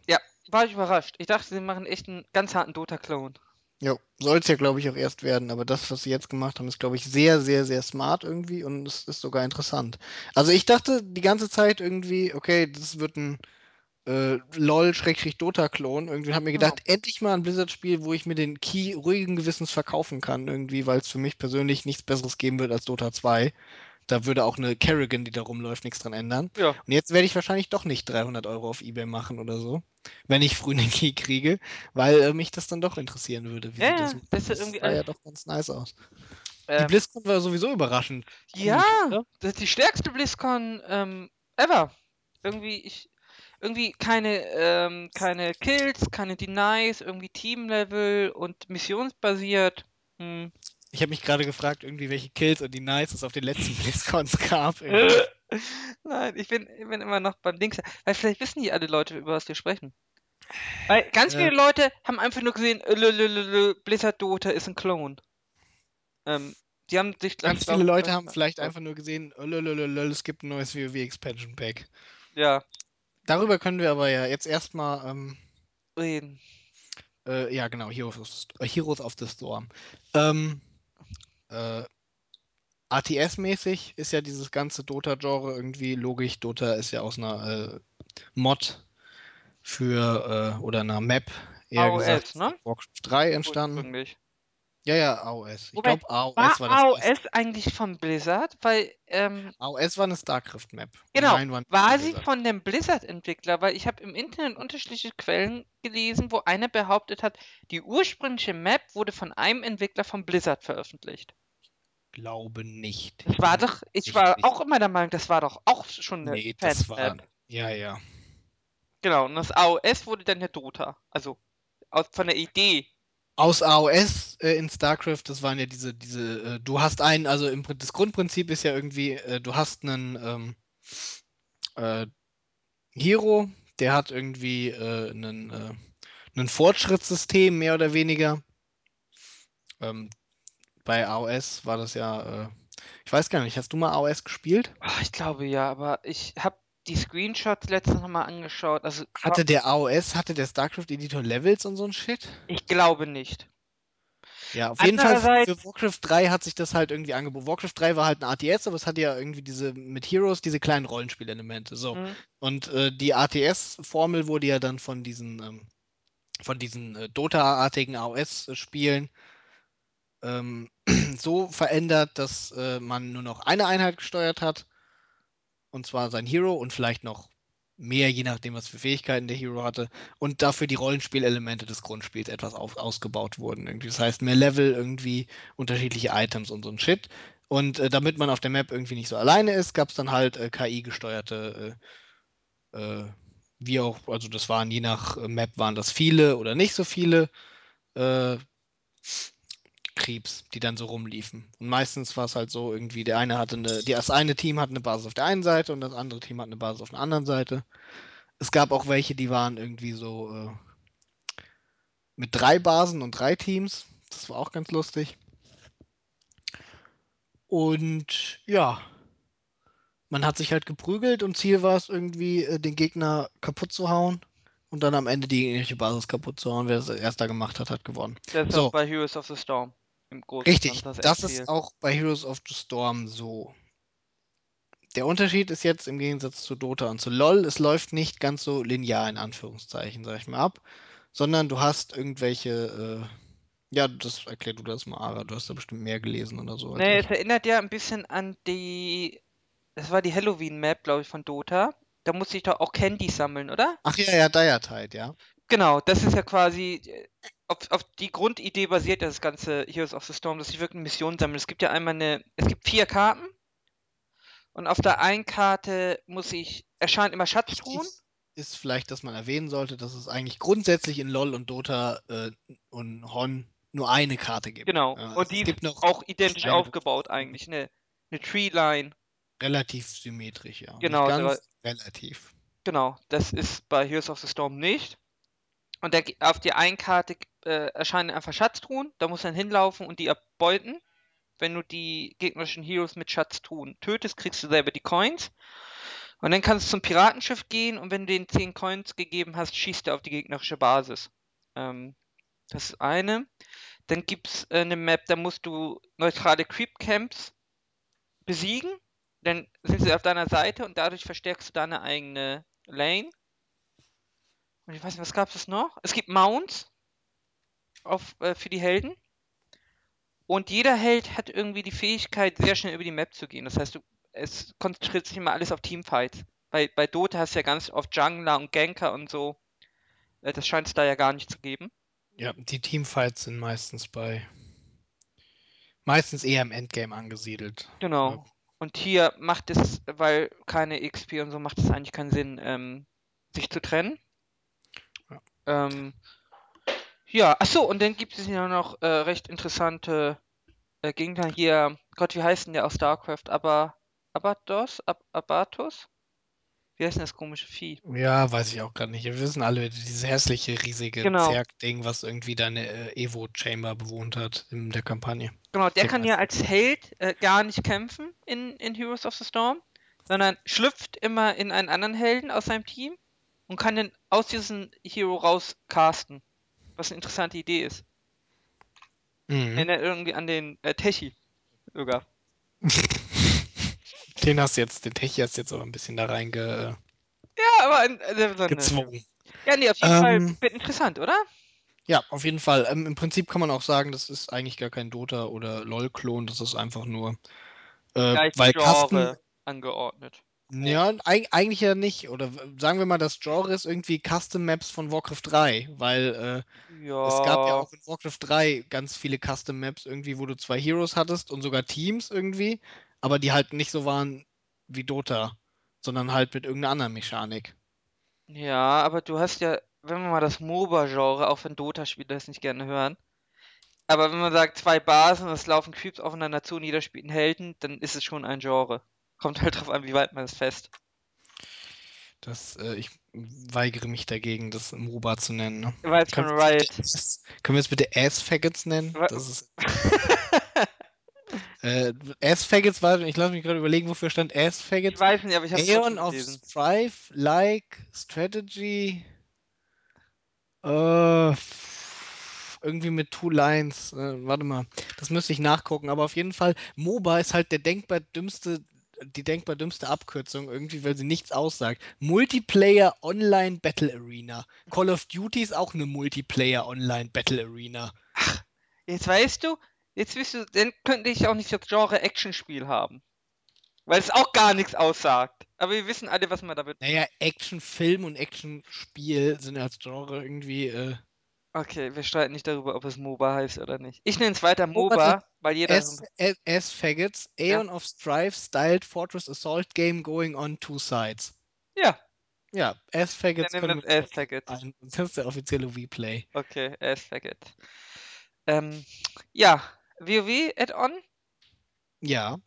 War ich überrascht. Ich dachte, sie machen echt einen ganz harten Dota-Clone.
Jo, soll es ja, glaube ich, auch erst werden, aber das, was sie jetzt gemacht haben, ist, glaube ich, sehr, sehr, sehr smart irgendwie und es ist sogar interessant. Also ich dachte die ganze Zeit irgendwie, okay, das wird ein äh, LOL-Dota-Klon. Irgendwie habe mir gedacht, endlich mal ein Blizzard-Spiel, wo ich mir den Key ruhigen Gewissens verkaufen kann, irgendwie, weil es für mich persönlich nichts Besseres geben wird als Dota 2. Da würde auch eine Kerrigan, die da rumläuft, nichts dran ändern.
Ja.
Und jetzt werde ich wahrscheinlich doch nicht 300 Euro auf Ebay machen oder so, wenn ich früh einen Key kriege, weil äh, mich das dann doch interessieren würde. Wie
Ja, ja,
das,
das ist
das
irgendwie
sah ja doch ganz nice aus. Die
Ähm,
BlizzCon war sowieso überraschend.
ja, das ist die stärkste BlizzCon ähm, ever. Irgendwie, ich. Irgendwie keine, ähm, keine Kills, keine Denies, irgendwie Teamlevel und missionsbasiert. Hm.
Ich habe mich gerade gefragt, irgendwie, welche Kills und die Nice es auf den letzten BlizzCons gab.
Nein, ich bin, ich bin immer noch beim Dings. Weil vielleicht wissen die alle Leute, über was wir sprechen. Weil ganz
Ja.
viele Leute haben einfach nur gesehen, äh, Blizzard Dota ist ein Clone. Ähm, die haben sich
Ganz viele Leute haben vielleicht einfach nur gesehen, lolololol, es gibt ein neues WoW Expansion Pack.
Ja,
Darüber können wir aber ja jetzt erstmal, ähm,
reden.
äh, ja genau, Heroes of, the- äh, Heroes of the Storm. Ähm, äh, ATS-mäßig ist ja dieses ganze Dota-Genre irgendwie logisch. Dota ist ja aus einer äh, Mod für, äh, oder einer Map eher
AOS,
gesagt
ne?
Warcraft 3 entstanden.
Ursprünglich.
Ja, ja, AOS. Ich
Wobei,
glaube, AOS
war
war das erste.
AOS eigentlich von Blizzard? Weil, ähm,
AOS war eine StarCraft-Map.
genau,
Nein, war nicht
war sie
Blizzard.
von dem Blizzard-Entwickler? Weil ich habe im Internet unterschiedliche Quellen gelesen, wo einer behauptet hat, die ursprüngliche Map wurde von einem Entwickler von Blizzard veröffentlicht.
Glaube nicht.
Das war doch, ich war auch immer der Meinung, das war doch auch schon eine
Nee, das war.
Fan-Map.
Ja, ja.
Genau, und das AOS wurde dann der Dota. Also aus, von der Idee.
Aus AOS äh, in StarCraft, das waren ja diese, diese, äh, du hast einen, also im, das Grundprinzip ist ja irgendwie, äh, du hast einen ähm, äh, Hero, der hat irgendwie äh, einen, äh, einen Fortschrittssystem, mehr oder weniger. Ähm, bei AOS war das ja, ich weiß gar nicht, hast du mal AOS gespielt?
Ah, ich glaube ja, aber ich habe die Screenshots letztens noch mal angeschaut. Also
Hatte der AOS, hatte der StarCraft-Editor Levels und so ein Shit?
ich glaube nicht.
Ja, auf jeden Fall für Warcraft 3 hat sich das halt irgendwie angeboten. Warcraft 3 war halt ein ATS, aber es hatte ja irgendwie diese mit Heroes diese kleinen Rollenspielelemente. So.
Mhm.
Und äh, die ATS-Formel wurde ja dann von diesen, ähm, von diesen äh, Dota-artigen AOS-Spielen ähm, so verändert, dass äh, man nur noch eine Einheit gesteuert hat. Und zwar sein Hero und vielleicht noch mehr, je nachdem, was für Fähigkeiten der Hero hatte. Und dafür die Rollenspielelemente des Grundspiels etwas auf, ausgebaut wurden. Irgendwie. Das heißt, mehr Level, irgendwie unterschiedliche Items und so ein Shit. Und äh, damit man auf der Map irgendwie nicht so alleine ist, gab es dann halt äh, KI-gesteuerte, äh, äh, wie auch, also das waren je nach äh, Map waren das viele oder nicht so viele äh, Creeps, die dann so rumliefen. Und meistens war es halt so, irgendwie, der eine hatte eine, die, das eine Team hatte eine Basis auf der einen Seite und das andere Team hat eine Basis auf der anderen Seite. Es gab auch welche, die waren irgendwie so äh, mit drei Basen und drei Teams. Das war auch ganz lustig. Und ja, man hat sich halt geprügelt und Ziel war es irgendwie, äh, den Gegner kaputt zu hauen und dann am Ende die gegnerische Basis kaputt zu hauen. Wer es erster gemacht hat, hat gewonnen.
Das ist
So.
auch bei Heroes of the Storm. Im Großen
Richtig, das
Endziel.
ist auch bei Heroes of the Storm so. Der Unterschied ist jetzt im Gegensatz zu Dota und zu LoL, es läuft nicht ganz so linear in Anführungszeichen, sag ich mal ab, sondern du hast irgendwelche, äh, ja, das erklär du das mal, Ara, du hast da bestimmt mehr gelesen oder so
Nee, es erinnert ja ein bisschen an die. Das war die Halloween-Map, glaube ich, von Dota. Da musste ich doch auch Candy sammeln, oder?
Ach ja, ja, Diatide, ja.
Genau, das ist ja quasi. Auf, auf die Grundidee basiert das ganze Heroes of the Storm, dass ich wirklich eine Mission sammle. Es gibt ja einmal eine. Es gibt vier Karten. Und auf der einen Karte muss ich. Erscheinen immer Schatztruhen.
Wichtig ist vielleicht, dass man erwähnen sollte, dass es eigentlich grundsätzlich in LoL und Dota äh, und Hon nur eine Karte gibt.
Genau.
Ja,
Und die
gibt
ist
noch
auch identisch
kleine
aufgebaut eigentlich. Eine, eine Tree-Line.
relativ symmetrisch, ja.
Genau,
Nicht
da-
ganz, relativ.
Genau, das ist bei Heroes of the Storm nicht. Und der, auf die einen Karte äh, erscheinen einfach Schatztruhen. Da muss man hinlaufen und die erbeuten. Wenn du die gegnerischen Heroes mit Schatztruhen tötest, kriegst du selber die Coins. Und dann kannst du zum Piratenschiff gehen und wenn du den 10 Coins gegeben hast, schießt er auf die gegnerische Basis. Ähm, das ist eine. Dann gibt es äh, eine Map, da musst du neutrale Creep Camps besiegen. Dann sind sie auf deiner Seite und dadurch verstärkst du deine eigene Lane. Und ich weiß nicht, was gab es noch? Es gibt Mounts auf, äh, für die Helden. Und jeder Held hat irgendwie die Fähigkeit, sehr schnell über die Map zu gehen. Das heißt, du, es konzentriert sich immer alles auf Teamfights. Bei, bei Dota hast du ja ganz oft Jungler und Ganker und so. Äh, das scheint es da ja gar nicht zu geben.
Ja, die Teamfights sind meistens bei. Meistens eher im Endgame angesiedelt.
Genau. Und hier macht es, weil keine XP und so, macht es eigentlich keinen Sinn, ähm, sich zu trennen.
Ja.
Ähm, ja, achso, und dann gibt es ja noch äh, recht interessante äh, Gegner hier. Gott, wie heißt denn der aus StarCraft? Aber Abatos? Ab Abatos? Wie heißt denn das komische Vieh?
Ja, weiß ich auch gerade nicht. Wir wissen alle, dieses hässliche, riesige
Genau.
Zerg-Ding, was irgendwie deine äh, Evo-Chamber bewohnt hat in der Kampagne.
Genau, der kann ja als Held äh, gar nicht kämpfen in, in Heroes of the Storm, sondern schlüpft immer in einen anderen Helden aus seinem Team und kann dann aus diesem Hero raus casten. Was eine interessante Idee ist.
Mhm.
Erinnert irgendwie an den äh, Techi sogar.
Den hast du jetzt, den Tech hast du jetzt aber ein bisschen da reingezwungen.
Ja, aber äh, eine- ja, nee, auf jeden Fall
Ähm,
wird interessant, oder?
Ja, auf jeden Fall. Ähm, im Prinzip kann man auch sagen, das ist eigentlich gar kein Dota oder LoL-Klon, das ist einfach nur, äh, weil
Genre angeordnet.
Ja, eig eigentlich ja nicht. Oder sagen wir mal, das Genre ist irgendwie Custom Maps von Warcraft 3, weil äh, es gab ja
Ja,
auch in Warcraft 3 ganz viele Custom Maps irgendwie, wo du zwei Heroes hattest und sogar Teams irgendwie, aber die halt nicht so waren wie Dota, sondern halt mit irgendeiner anderen Mechanik.
ja, aber du hast ja, wenn wir mal das MOBA-Genre, auch wenn Dota-Spieler das nicht gerne hören, aber wenn man sagt, zwei Basen es laufen Creeps aufeinander zu und jeder spielt einen Helden, dann ist es schon ein Genre. Kommt halt drauf an, wie weit man es fest.
Das, äh, ich weigere mich dagegen, das MOBA zu nennen. Ne?
Von
Können wir es bitte,
Riot.
Ass- können wir es bitte Ass-Faggots nennen? Das ist, äh, Ass-Faggots war, ich lasse mich gerade überlegen, wofür stand
Ich
Ass-Faggots?
weiß nicht, aber ich habe es
Aeon of. Strife, Like, Strategy, äh, irgendwie mit Two Lines. Äh, warte mal, das müsste ich nachgucken, aber auf jeden Fall, MOBA ist halt der denkbar dümmste, die denkbar dümmste Abkürzung irgendwie, weil sie nichts aussagt. Multiplayer Online Battle Arena. Call of Duty ist auch eine Multiplayer Online Battle Arena.
Jetzt weißt du, jetzt wirst du, dann könnte ich auch nicht das Genre Actionspiel haben. Weil es auch gar nichts aussagt. Aber wir wissen alle, was man damit.
Naja, Actionfilm und Actionspiel sind als Genre irgendwie. Äh,
Okay, wir streiten nicht darüber, ob es MOBA heißt oder nicht. Ich nenne es weiter
warte.
MOBA, weil jeder.
S, S, S Faggots,
Ja.
Aeon of Strife Styled Fortress Assault Game going on two sides.
Ja,
Ja, S Faggots
Dann nehmen
können
wir S-Faggot.
ein. Das ist der offizielle Replay.
okay, S-Faggot. Ähm, ja, WoW Add-on?
Ja.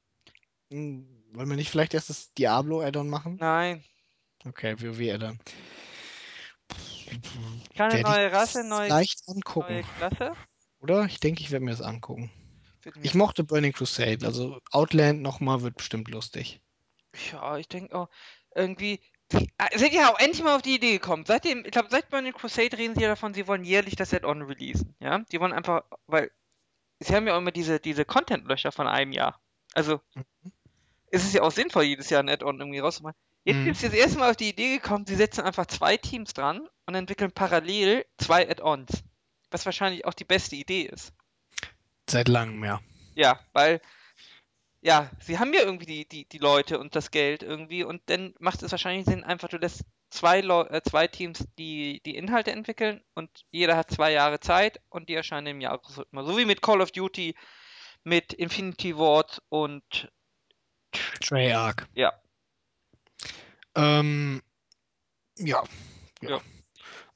Hm, Wollen wir nicht vielleicht erst das Diablo Add-on machen?
Nein.
Okay, WoW Add-on.
Keine neue Rasse, neue,
leicht
neue
angucken,
Klasse?
oder? Ich denke, ich werde mir das angucken. Ich mochte Burning Crusade, also Outland nochmal wird bestimmt lustig.
Ja, ich denke auch, irgendwie. Die, sind ja auch endlich mal auf die Idee gekommen. Seitdem, ich glaube, seit Burning Crusade reden sie ja davon, sie wollen jährlich das Add-on releasen. Ja, die wollen einfach, weil sie haben ja auch immer diese, diese Content-Löcher von einem Jahr. Also ist es ja auch sinnvoll, jedes Jahr ein Add-on irgendwie rauszumachen. Jetzt
Mhm.
sind sie das erste Mal auf die Idee gekommen, sie setzen einfach zwei Teams dran und entwickeln parallel zwei Add-ons. Was wahrscheinlich auch die beste Idee ist.
Seit langem, ja.
Ja, weil, ja, sie haben ja irgendwie die, die, die Leute und das Geld irgendwie und dann macht es wahrscheinlich Sinn, einfach du lässt zwei, Leu äh, zwei Teams die, die Inhalte entwickeln und jeder hat zwei Jahre Zeit und die erscheinen im Jahresrhythmus. So wie mit Call of Duty, mit Infinity Ward und
Treyarch.
ja,
Ähm, ja. Ja.
Ja.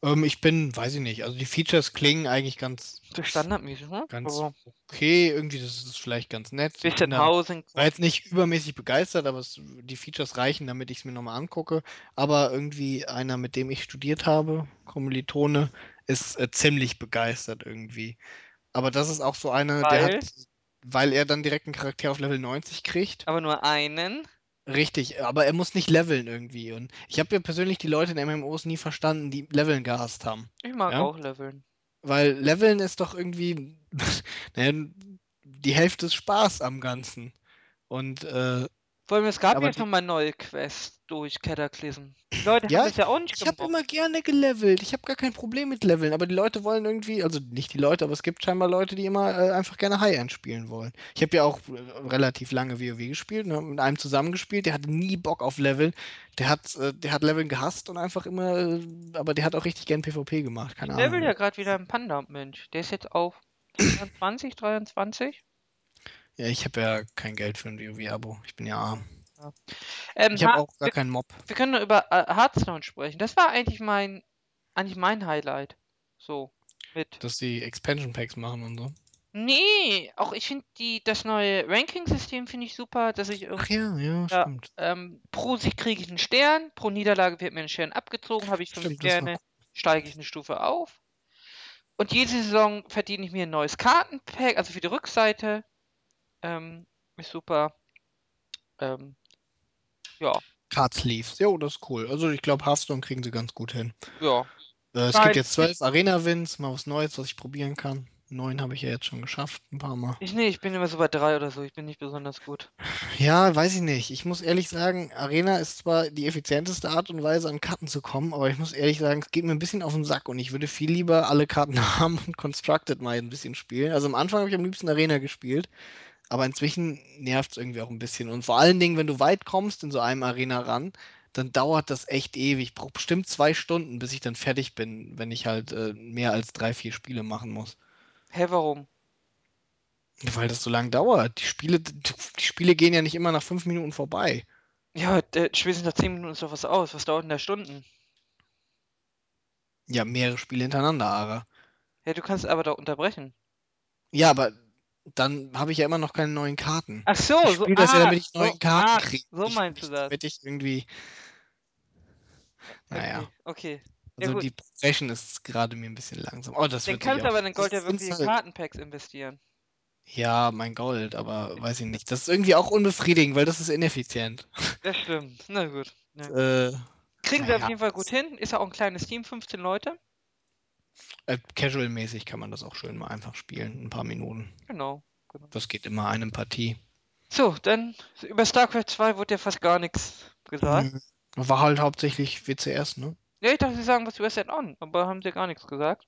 Ähm, ich bin, weiß ich nicht, also die Features klingen eigentlich ganz,
standardmäßig, ne?
ganz
Aber
okay. Irgendwie, das ist vielleicht ganz nett.
Bisschen
da,
Housing.
war jetzt nicht übermäßig begeistert, aber es, die Features reichen, damit ich es mir nochmal angucke. Aber irgendwie einer, mit dem ich studiert habe, Kommilitone, ist äh, ziemlich begeistert irgendwie. Aber das ist auch so einer, der
Weil?
hat, weil er dann direkt einen Charakter auf Level 90 kriegt.
Aber nur einen.
Richtig, aber er muss nicht leveln irgendwie. Und ich habe ja persönlich die Leute in MMOs nie verstanden, die Leveln gehasst haben.
Ich mag
Ja?
auch Leveln.
Weil Leveln ist doch irgendwie naja, die Hälfte des Spaß am Ganzen. Und äh,
Vor allem, es gab
Aber
jetzt
die-
nochmal neue Quests durch Cataclysm. Die Leute
Ja,
haben das ja auch nicht
ich habe immer gerne gelevelt. Ich habe gar kein Problem mit Leveln. Aber die Leute wollen irgendwie, also nicht die Leute, aber es gibt scheinbar Leute, die immer äh, einfach gerne High-End spielen wollen. Ich habe ja auch äh, relativ lange WoW gespielt, ne, mit einem zusammengespielt. Der hatte nie Bock auf Leveln. Der hat, äh, der hat Leveln gehasst und einfach immer, äh, aber der hat auch richtig gern PvP gemacht.
Ich
Keine
level
Ahnung.
ja gerade wieder ein Panda-Mensch. Der ist jetzt auf 22, 23.
Ja, ich habe ja kein Geld für ein WoW-Abo. Ich bin ja arm.
Ähm,
Ich habe
Ha-
auch gar
wir,
keinen Mob.
wir können nur über äh, Hearthstone sprechen. Das war eigentlich mein, eigentlich mein Highlight. So, mit.
Dass die Expansion Packs machen und so.
Nee, auch ich finde die das neue Ranking-System finde ich super, dass ich
Ach
irgendwie
ja, ja,
Ja.
stimmt.
ähm, pro Sieg kriege ich einen Stern, pro Niederlage wird mir ein Stern abgezogen, habe ich fünf
Stimmt,
Sterne, steige ich eine Stufe auf. Und jede Saison verdiene ich mir ein neues Kartenpack, also für die Rückseite. Ähm, ist super. Ähm, ja,
Card Sleeves. Jo, das ist cool. Also ich glaube, Hearthstone kriegen sie ganz gut hin.
ja.
Äh, es
Nein,
gibt jetzt zwölf Arena-Wins, mal was Neues, was ich probieren kann. Neun habe ich ja jetzt schon geschafft, ein paar Mal.
Ich nee, ich bin immer so bei drei oder so. Ich bin nicht besonders gut.
Ja, weiß ich nicht. Ich muss ehrlich sagen, Arena ist zwar die effizienteste Art und Weise, an Karten zu kommen, aber ich muss ehrlich sagen, es geht mir ein bisschen auf den Sack und ich würde viel lieber alle Karten haben und Constructed mal ein bisschen spielen. Also am Anfang habe ich am liebsten Arena gespielt, aber inzwischen nervt es irgendwie auch ein bisschen. Und vor allen Dingen, wenn du weit kommst in so einem Arena ran, dann dauert das echt ewig. Ich brauche bestimmt zwei Stunden, bis ich dann fertig bin, wenn ich halt äh, mehr als drei, vier Spiele machen muss.
Hä, warum?
Weil das so lang dauert. Die Spiele, die Spiele gehen ja nicht immer nach fünf Minuten vorbei.
Ja, der spätestens nach 10 Minuten ist doch was aus. Was dauert denn da Stunden?
Ja, mehrere Spiele hintereinander, aber.
Ja, du kannst aber da unterbrechen.
Ja, aber dann habe ich ja immer noch keine neuen Karten.
Ach so,
Ich
so,
das ja,
ah,
damit ich
so,
neuen Karten kriege.
so meinst du
nicht
das.
damit ich irgendwie. Naja.
Okay, okay. Ja
Also
gut,
die Progression ist gerade mir ein bisschen langsam. Oh, das
dann
wird
kannst du aber in Gold ja wirklich in Kartenpacks investieren.
ja, mein Gold, aber weiß ich nicht. Das ist irgendwie auch unbefriedigend, weil das ist ineffizient.
Das stimmt. Na gut, na gut.
Äh,
Kriegen sie auf
naja,
jeden Fall gut hin. Ist ja auch ein kleines Team, 15 Leute.
Äh, casual-mäßig kann man das auch schön mal einfach spielen, ein paar Minuten.
Genau, genau.
Das geht immer eine Partie.
So, dann über StarCraft 2 wurde ja fast gar nichts gesagt.
War halt hauptsächlich WCS, ne?
Ja, ich dachte, sie sagen was über Set-On, aber haben sie gar nichts gesagt.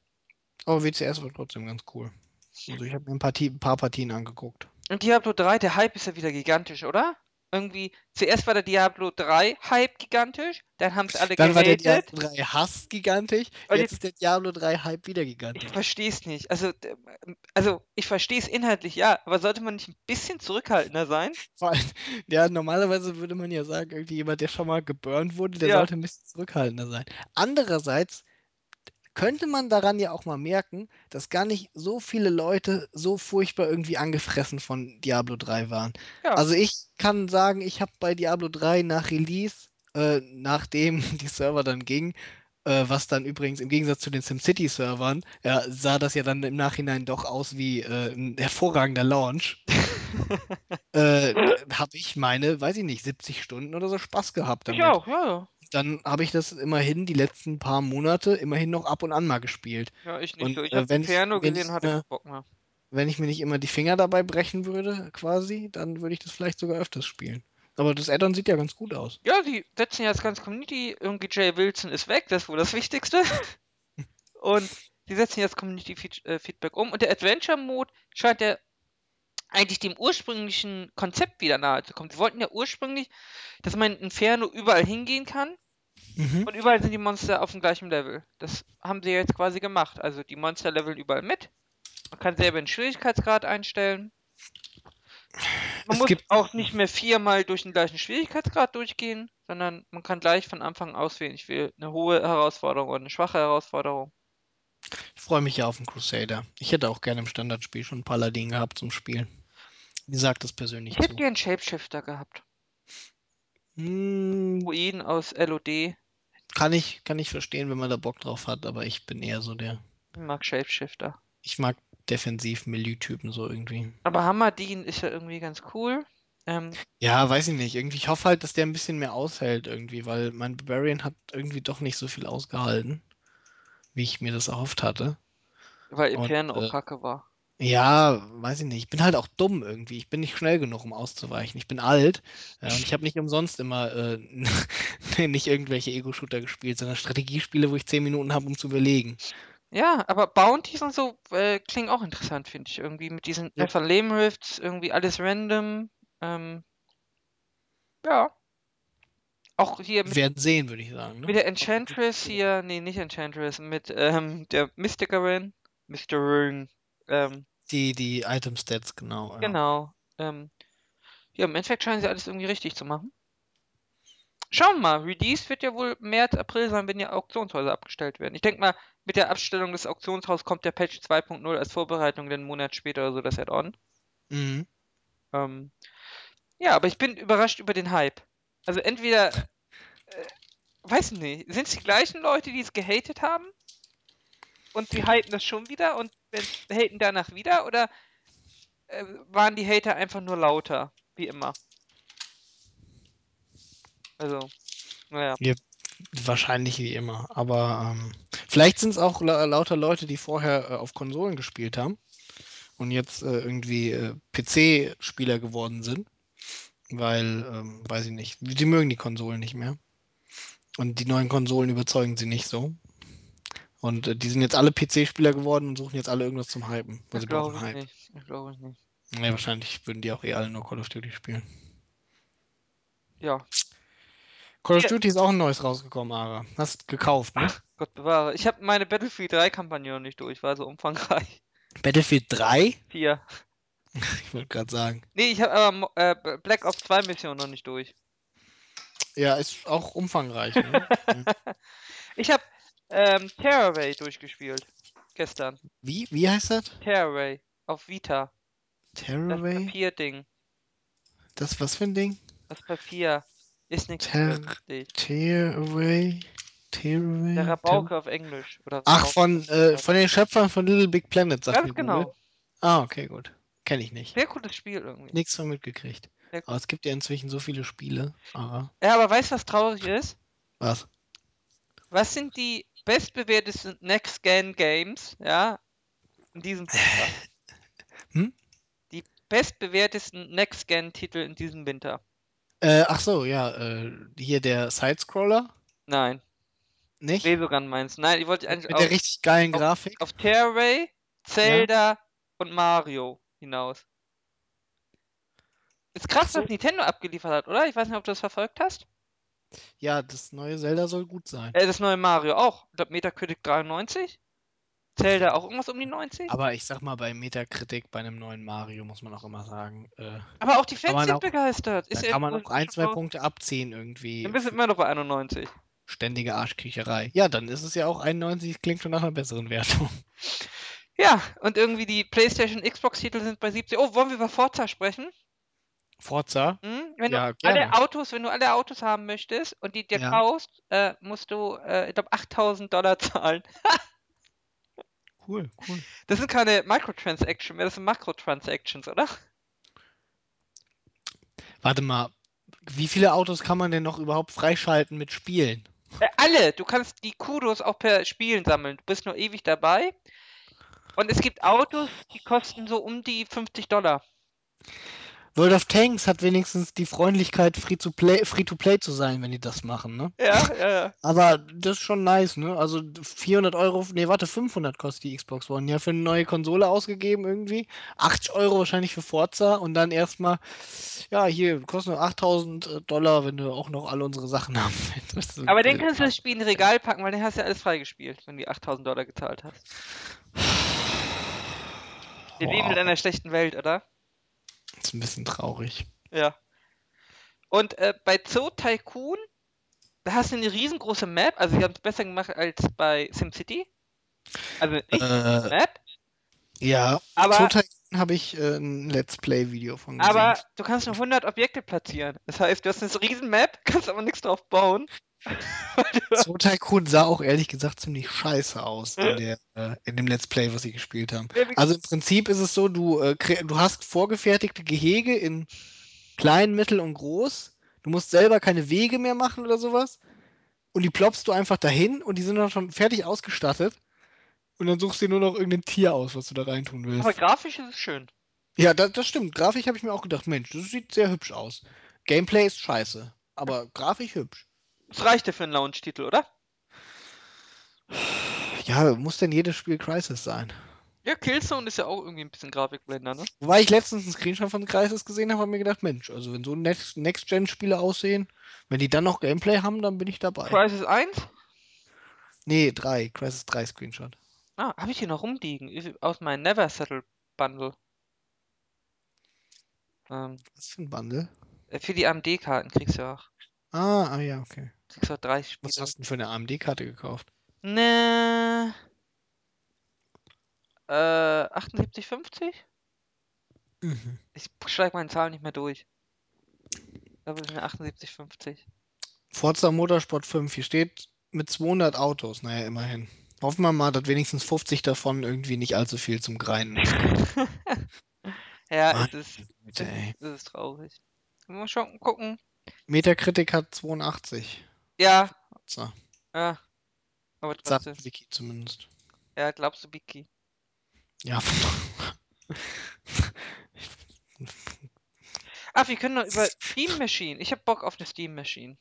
Aber WCS war trotzdem ganz cool. Also ich habe mir ein, Partie, ein paar Partien angeguckt.
Und Diablo 3, der Hype ist ja wieder gigantisch, oder? Irgendwie, zuerst war der Diablo 3 Hype gigantisch, dann haben es alle
Dann war der. Diablo 3 Hass gigantisch,
Und
jetzt ist der Diablo 3 Hype wieder
ich
gigantisch.
verstehe es nicht. Also, also ich verstehe es inhaltlich, ja, aber sollte man nicht ein bisschen zurückhaltender sein?
Vor allem, ja, normalerweise würde man ja sagen, irgendwie jemand, der schon mal geburnt wurde, der
Ja,
sollte ein bisschen zurückhaltender sein. Andererseits könnte man daran ja auch mal merken, dass gar nicht so viele Leute so furchtbar irgendwie angefressen von Diablo 3 waren.
ja.
Also ich kann sagen, ich habe bei Diablo 3 nach Release, äh, nachdem die Server dann gingen, äh, was dann übrigens im Gegensatz zu den SimCity-Servern, ja, sah das ja dann im Nachhinein doch aus wie äh, ein hervorragender Launch. Äh, habe ich meine, weiß ich nicht, 70 Stunden oder so Spaß gehabt
Ich
damit.
auch, ja, ja.
Dann habe ich das immerhin die letzten paar Monate immerhin noch ab und an mal gespielt.
Ja, ich nicht
Und
so. Ich habe
äh, wenn ich
Inferno
mir
gesehen,
nicht
hatte keinen
immer,
Bock mehr.
wenn ich mir nicht immer die Finger dabei brechen würde, quasi, dann würde ich das vielleicht sogar öfters spielen. Aber das Add-on sieht ja ganz gut aus.
Ja, die setzen ja das ganze Community, irgendwie Jay Wilson ist weg, das ist wohl das Wichtigste. Und die setzen jetzt Community-Feedback um. Und der Adventure-Mode scheint ja eigentlich dem ursprünglichen Konzept wieder nahe zu kommen. Sie wollten ja ursprünglich, dass man in Inferno überall hingehen kann
Mhm.
und überall sind die Monster auf dem gleichen Level. Das haben sie jetzt quasi gemacht. Also die Monster leveln überall mit. Man kann selber den Schwierigkeitsgrad einstellen. Man
Es
muss
gibt,
auch nicht mehr viermal durch den gleichen Schwierigkeitsgrad durchgehen, sondern man kann gleich von Anfang an auswählen, ich will eine hohe Herausforderung oder eine schwache Herausforderung.
ich freue mich ja auf den Crusader. Ich hätte auch gerne im Standardspiel schon einen Paladin gehabt zum Spielen. Mir sagt das
Ich
persönlich
hätte
zu.
gern Shapeshifter gehabt.
Hm,
Ruinen aus LOD.
kann ich, kann ich verstehen, wenn man da Bock drauf hat, aber ich bin eher so der.
Ich mag Shapeshifter.
Ich mag defensiv Melee-Typen so irgendwie.
Aber Hammerdin ist ja irgendwie ganz cool. Ähm,
Ja, weiß ich nicht. Irgendwie, ich hoffe halt, dass der ein bisschen mehr aushält irgendwie, weil mein Barbarian hat irgendwie doch nicht so viel ausgehalten, wie ich mir das erhofft hatte.
weil
Und
Inferno auch
äh,
kacke war.
Ja, weiß ich nicht. Ich bin halt auch dumm irgendwie. Ich bin nicht schnell genug, um auszuweichen. Ich bin alt äh, und ich habe nicht umsonst immer äh, nicht irgendwelche Ego-Shooter gespielt, sondern Strategiespiele, wo ich 10 Minuten habe, um zu überlegen.
Ja, aber Bounties und so äh, klingen auch interessant, finde ich. Irgendwie mit diesen
Ja.
FLM Rifts, irgendwie alles random. Ähm, ja. Auch hier
Wir
mit,
werden sehen, würde ich sagen.
mit
Ne?
der Enchantress hier, nee, nicht Enchantress, mit ähm, der Mystikerin. Mysterin. Ähm,
Die, die Item-Stats, genau. Ja.
genau. Ähm, ja, im Endeffekt scheinen sie alles irgendwie richtig zu machen. Schauen wir mal, Release wird ja wohl März, April sein, wenn ja Auktionshäuser abgestellt werden. Ich denke mal, mit der Abstellung des Auktionshauses kommt der Patch 2.0 als Vorbereitung dann einen Monat später oder so das Add-on.
Mhm.
Ähm, ja, aber ich bin überrascht über den Hype. Also entweder, äh, weiß nicht, sind es die gleichen Leute, die es gehatet haben und sie hypen das schon wieder und haten danach wieder oder äh, waren die Hater einfach nur lauter, wie immer? Also, naja.
Ja, wahrscheinlich wie immer. Aber ähm, vielleicht sind es auch la lauter Leute, die vorher äh, auf Konsolen gespielt haben und jetzt äh, irgendwie äh, PC-Spieler geworden sind, weil, ähm, weiß ich nicht, die mögen die Konsolen nicht mehr. Und die neuen Konsolen überzeugen sie nicht so. Und äh, die sind jetzt alle PC-Spieler geworden und suchen jetzt alle irgendwas zum Hypen, weil
glaube ich
Hype.
nicht. Das glaube ich nicht.
Ja, wahrscheinlich würden die auch eh alle nur Call of Duty spielen.
Ja,
Call of
Hier.
Duty ist auch ein neues rausgekommen, Ara. Hast gekauft, ne?
Gott bewahre. Ich habe meine Battlefield 3 Kampagne noch nicht durch, war so umfangreich.
Battlefield 3?
Vier.
Ich wollte gerade sagen.
Nee, ich habe aber äh, B- Black Ops 2 Mission noch nicht durch.
Ja, ist auch umfangreich, ne? Ja.
Ich habe ähm, Tearaway durchgespielt. Gestern.
Wie? Wie heißt das?
Tearaway. Auf Vita. Das
Terraway?
Papierding.
Das was für ein Ding?
Das Papier. Ist nichts
Ter. Tearaway? Tearaway?
Der Rabauke auf Englisch. Oder
Ach,
Rabauke
von, äh, von den Schöpfern von Little Big Planet, sagt
Ganz
Google.
genau.
Ah, okay, gut. Kenne ich nicht.
Sehr cooles Spiel irgendwie.
Nichts von mitgekriegt.
Sehr
Aber es gibt ja inzwischen so viele Spiele. Aber
Ja, aber weißt du, was traurig ist?
was?
Was sind die bestbewertesten Next-Gen-Games, ja, in diesem Winter?
Hm?
Die bestbewertesten Next-Gen-Titel in diesem Winter.
Äh, ach so, ja, äh, hier der Sidescroller,
Nein.
nicht?
Resogun meinst du? Nein, ich wollte eigentlich
mit der
auf,
richtig geilen
auf-
Grafik.
auf Terraway, Zelda und Mario hinaus. Ist krass,
so.
was Nintendo abgeliefert hat, oder? Ich weiß nicht, ob du das verfolgt hast.
Ja, das neue Zelda soll gut sein.
Äh, das neue Mario auch. Ich glaube, Metacritic 93. Zelda auch irgendwas um die 90.
Aber ich sag mal, bei Metacritic, bei einem neuen Mario, muss man auch immer sagen, äh,
Aber auch die Fans sind
auch-
begeistert.
da
Ist ja
kann man auch ein, zwei Punkte abziehen irgendwie.
Dann bist du
für
immer noch bei 91.
ständige Arschkriecherei. Ja, dann ist es ja auch 91, klingt schon nach einer besseren Wertung.
Ja, und irgendwie die PlayStation, Xbox-Titel sind bei 70. Oh, wollen wir über Forza sprechen?
Forza?
Hm? Wenn
Ja,
du alle. Autos, wenn du alle Autos haben möchtest und die dir
Ja.
kaufst, äh, musst du, äh, ich glaube, 8000 Dollar zahlen.
Cool, cool.
Das sind keine Microtransactions mehr, das sind Makrotransactions, oder?
Warte mal, wie viele Autos kann man denn noch überhaupt freischalten mit Spielen?
Äh, alle! Du kannst die Kudos auch per Spielen sammeln. Du bist nur ewig dabei. Und es gibt Autos, die kosten so um die 50 Dollar.
World of Tanks hat wenigstens die Freundlichkeit, free to play, free to play zu sein, wenn die das machen, ne?
Ja, ja, ja.
Aber das ist schon nice, ne? Also 400 Euro, nee, warte, 500 kostet die Xbox One. Ja, für eine neue Konsole ausgegeben irgendwie. 80 Euro wahrscheinlich für Forza und dann erstmal, ja, hier, kostet nur 8000 Dollar, wenn du auch noch alle unsere Sachen haben willst.
Aber den kannst du das Spiel in ein Regal packen, weil den hast du ja alles freigespielt, wenn du die 8000 Dollar gezahlt hast. Wir leben in einer schlechten Welt, oder?
Ist ein bisschen traurig.
Ja. Und äh, bei Zoo Tycoon, da hast du eine riesengroße Map, also sie haben es besser gemacht als bei SimCity. Also nicht
Äh,
Map,
ja,
aber,
Zoo Tycoon habe ich äh, ein Let's Play-Video von gesehen.
aber du kannst nur 100 Objekte platzieren. Das heißt, du hast eine riesen Map, kannst aber nichts drauf bauen.
Zoo Tycoon sah auch ehrlich gesagt ziemlich scheiße aus in, der, äh, in dem Let's Play, was sie gespielt haben. Also im Prinzip ist es so, du, äh, du hast vorgefertigte Gehege in klein, mittel und groß. Du musst selber keine Wege mehr machen oder sowas. Und die ploppst du einfach dahin und die sind dann schon fertig ausgestattet. Und dann suchst du dir nur noch irgendein Tier aus, was du da reintun willst.
aber grafisch ist es schön.
Ja, das, das stimmt. Grafik habe ich mir auch gedacht, Mensch, das sieht sehr hübsch aus. Gameplay ist scheiße, aber grafisch hübsch.
Das reicht ja für einen Launch-Titel, oder?
Ja, muss denn jedes Spiel Crisis sein?
Ja, Killzone ist ja auch irgendwie ein bisschen Grafikblender, ne?
Wobei ich letztens einen Screenshot von Crisis gesehen habe, habe mir gedacht, Mensch, also wenn so Next- Next-Gen-Spiele aussehen, wenn die dann noch Gameplay haben, dann bin ich dabei.
Crisis 1?
Nee, 3. Crisis 3 Screenshot.
Ah, habe ich hier noch rumliegen. Aus meinem Never Settle Bundle. Ähm,
Was für ein Bundle?
äh, für die AMD-Karten kriegst du ja auch.
Ah, ah ja, okay.
Kriegst du auch 30
Was
Spiele.
hast du denn für eine AMD-Karte gekauft?
Ne. Äh, 78,50?
Mhm.
Ich steig meine Zahlen nicht mehr durch. Ich glaube, es sind 78,50.
Forza Motorsport 5, hier steht mit 200 Autos, naja, immerhin. Hoffen wir mal, dass wenigstens 50 davon irgendwie nicht allzu viel zum Grinden ist.
ja,
Mann,
es ist, es es ist traurig. Mal schon gucken.
Metacritic hat 82.
Ja,
So,
ja. Aber
sagt
trotzdem.
Wiki zumindest.
Ja, glaubst du, Biki?
Ja,
Ah, wir können noch über Steam Machine. Ich hab Bock auf eine Steam Machine.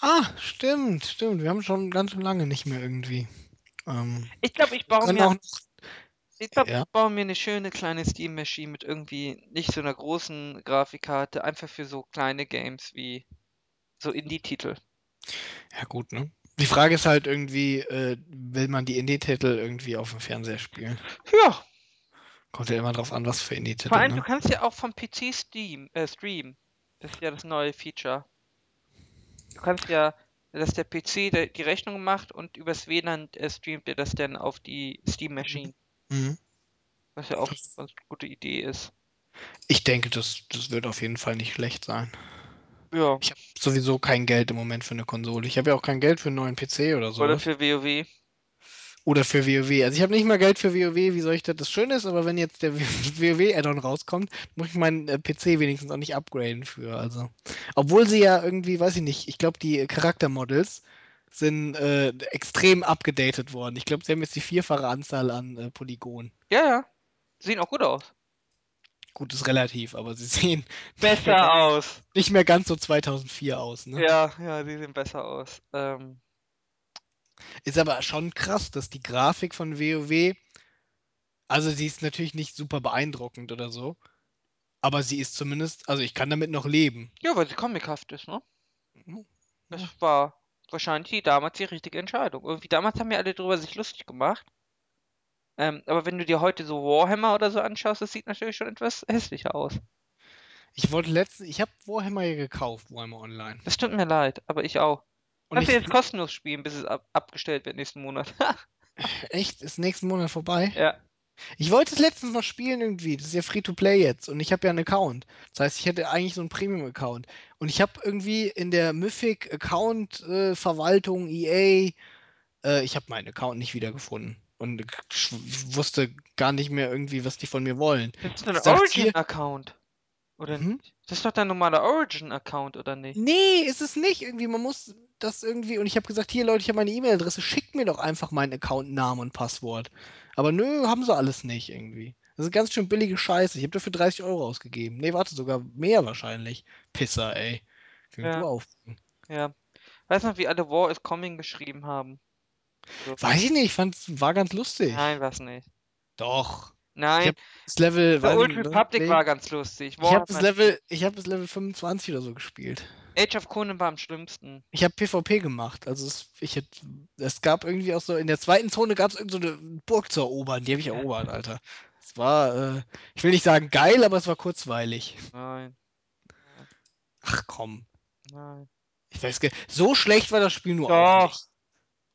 Ah, stimmt, stimmt. Wir haben schon ganz lange nicht mehr irgendwie. Ähm,
Ich glaube, ich baue mir,
auch
ich glaube,
ja.
ich baue mir eine schöne kleine Steam Machine mit irgendwie nicht so einer großen Grafikkarte, einfach für so kleine Games wie so Indie-Titel.
Ja, gut, ne? Die Frage ist halt irgendwie, äh, will man die Indie-Titel irgendwie auf dem Fernseher spielen?
Ja,
Kommt ja immer drauf an, was für
vor
Indie-Titel,
allem, du
ne?
kannst ja auch vom PC Steam, äh, streamen. Das ist ja das neue Feature. Du kannst ja, dass der PC der, die Rechnung macht und übers WLAN äh, streamt er das dann auf die Steam Machine.
Mhm.
Was ja auch eine gute Idee ist.
Ich denke, das, das wird auf jeden Fall nicht schlecht sein.
Ja,
Ich habe sowieso kein Geld im Moment für eine Konsole. Ich habe ja auch kein Geld für einen neuen PC oder
oder
sowas.
für WoW.
Oder für WoW. Also ich habe nicht mal Geld für WoW, wie soll ich das? Das Schöne ist, aber wenn jetzt der WoW-Add-on rauskommt, muss ich meinen äh, PC wenigstens auch nicht upgraden für. Also. Obwohl sie ja irgendwie, weiß ich nicht, ich glaube, die Charaktermodels sind äh, extrem abgedatet worden. Ich glaube, sie haben jetzt die vierfache Anzahl an äh, Polygonen.
Ja, ja. Sehen auch gut aus.
Gut, ist relativ, aber sie sehen
Besser aus.
nicht mehr ganz so 2004 aus. Ne?
Ja, ja, die sehen besser aus. Ähm,
Ist aber schon krass, dass die Grafik von WoW, also sie ist natürlich nicht super beeindruckend oder so, aber sie ist zumindest, also ich kann damit noch leben.
ja, weil sie comichaft ist, ne?
Ja.
Das war wahrscheinlich damals die richtige Entscheidung. Irgendwie damals haben ja alle drüber sich lustig gemacht. Ähm, aber wenn du dir heute so Warhammer oder so anschaust, das sieht natürlich schon etwas hässlicher aus.
Ich wollte letztens, ich habe Warhammer ja gekauft, Warhammer Online.
Das tut mir leid, aber ich auch.
Und
Kannst du
ich,
jetzt kostenlos spielen, bis es ab abgestellt wird nächsten Monat.
echt, ist nächsten Monat vorbei?
ja.
Ich wollte es letztens noch spielen irgendwie. Das ist ja Free-to-Play jetzt und ich habe ja einen Account. Das heißt, ich hätte eigentlich so einen Premium-Account. Und ich habe irgendwie in der Mythic-Account-Verwaltung, EA, äh, ich habe meinen Account nicht wiedergefunden. Und ich wusste gar nicht mehr irgendwie, was die von mir wollen.
Das ist ein Origin-Account. Oder
Hm?
nicht? Das ist doch dein normaler Origin-Account, oder nicht?
Nee, ist es nicht. Irgendwie, man muss das irgendwie. Und ich habe gesagt, hier Leute, ich habe meine E-Mail-Adresse, schickt mir doch einfach meinen Account-Namen und Passwort. Aber nö, haben sie alles nicht irgendwie. Das ist ganz schön billige Scheiße. Ich habe dafür 30 Euro ausgegeben. Nee, warte, sogar mehr wahrscheinlich. Pisser, ey. Könnt
Ja.
du auf.
Ja. Weißt du noch, wie alle War is Coming geschrieben haben? So.
Weiß ich nicht, ich fand's, war ganz lustig.
Nein, was nicht.
Doch.
Nein,
das Level,
The Old
nicht,
Republic
nee.
war ganz lustig.
Ich habe das Level, ich habe das Level 25 oder so gespielt.
Age of Conan war am schlimmsten.
Ich habe PvP gemacht. Also es, ich hätt, es gab irgendwie auch so, in der zweiten Zone gab es irgendeine so eine Burg zu erobern. Die habe ich erobert, Alter. Es war, äh, ich will nicht sagen geil, aber es war kurzweilig.
Nein,
Ach komm.
nein.
Ich weiß gar So schlecht war das Spiel nur
Doch.
auch nicht.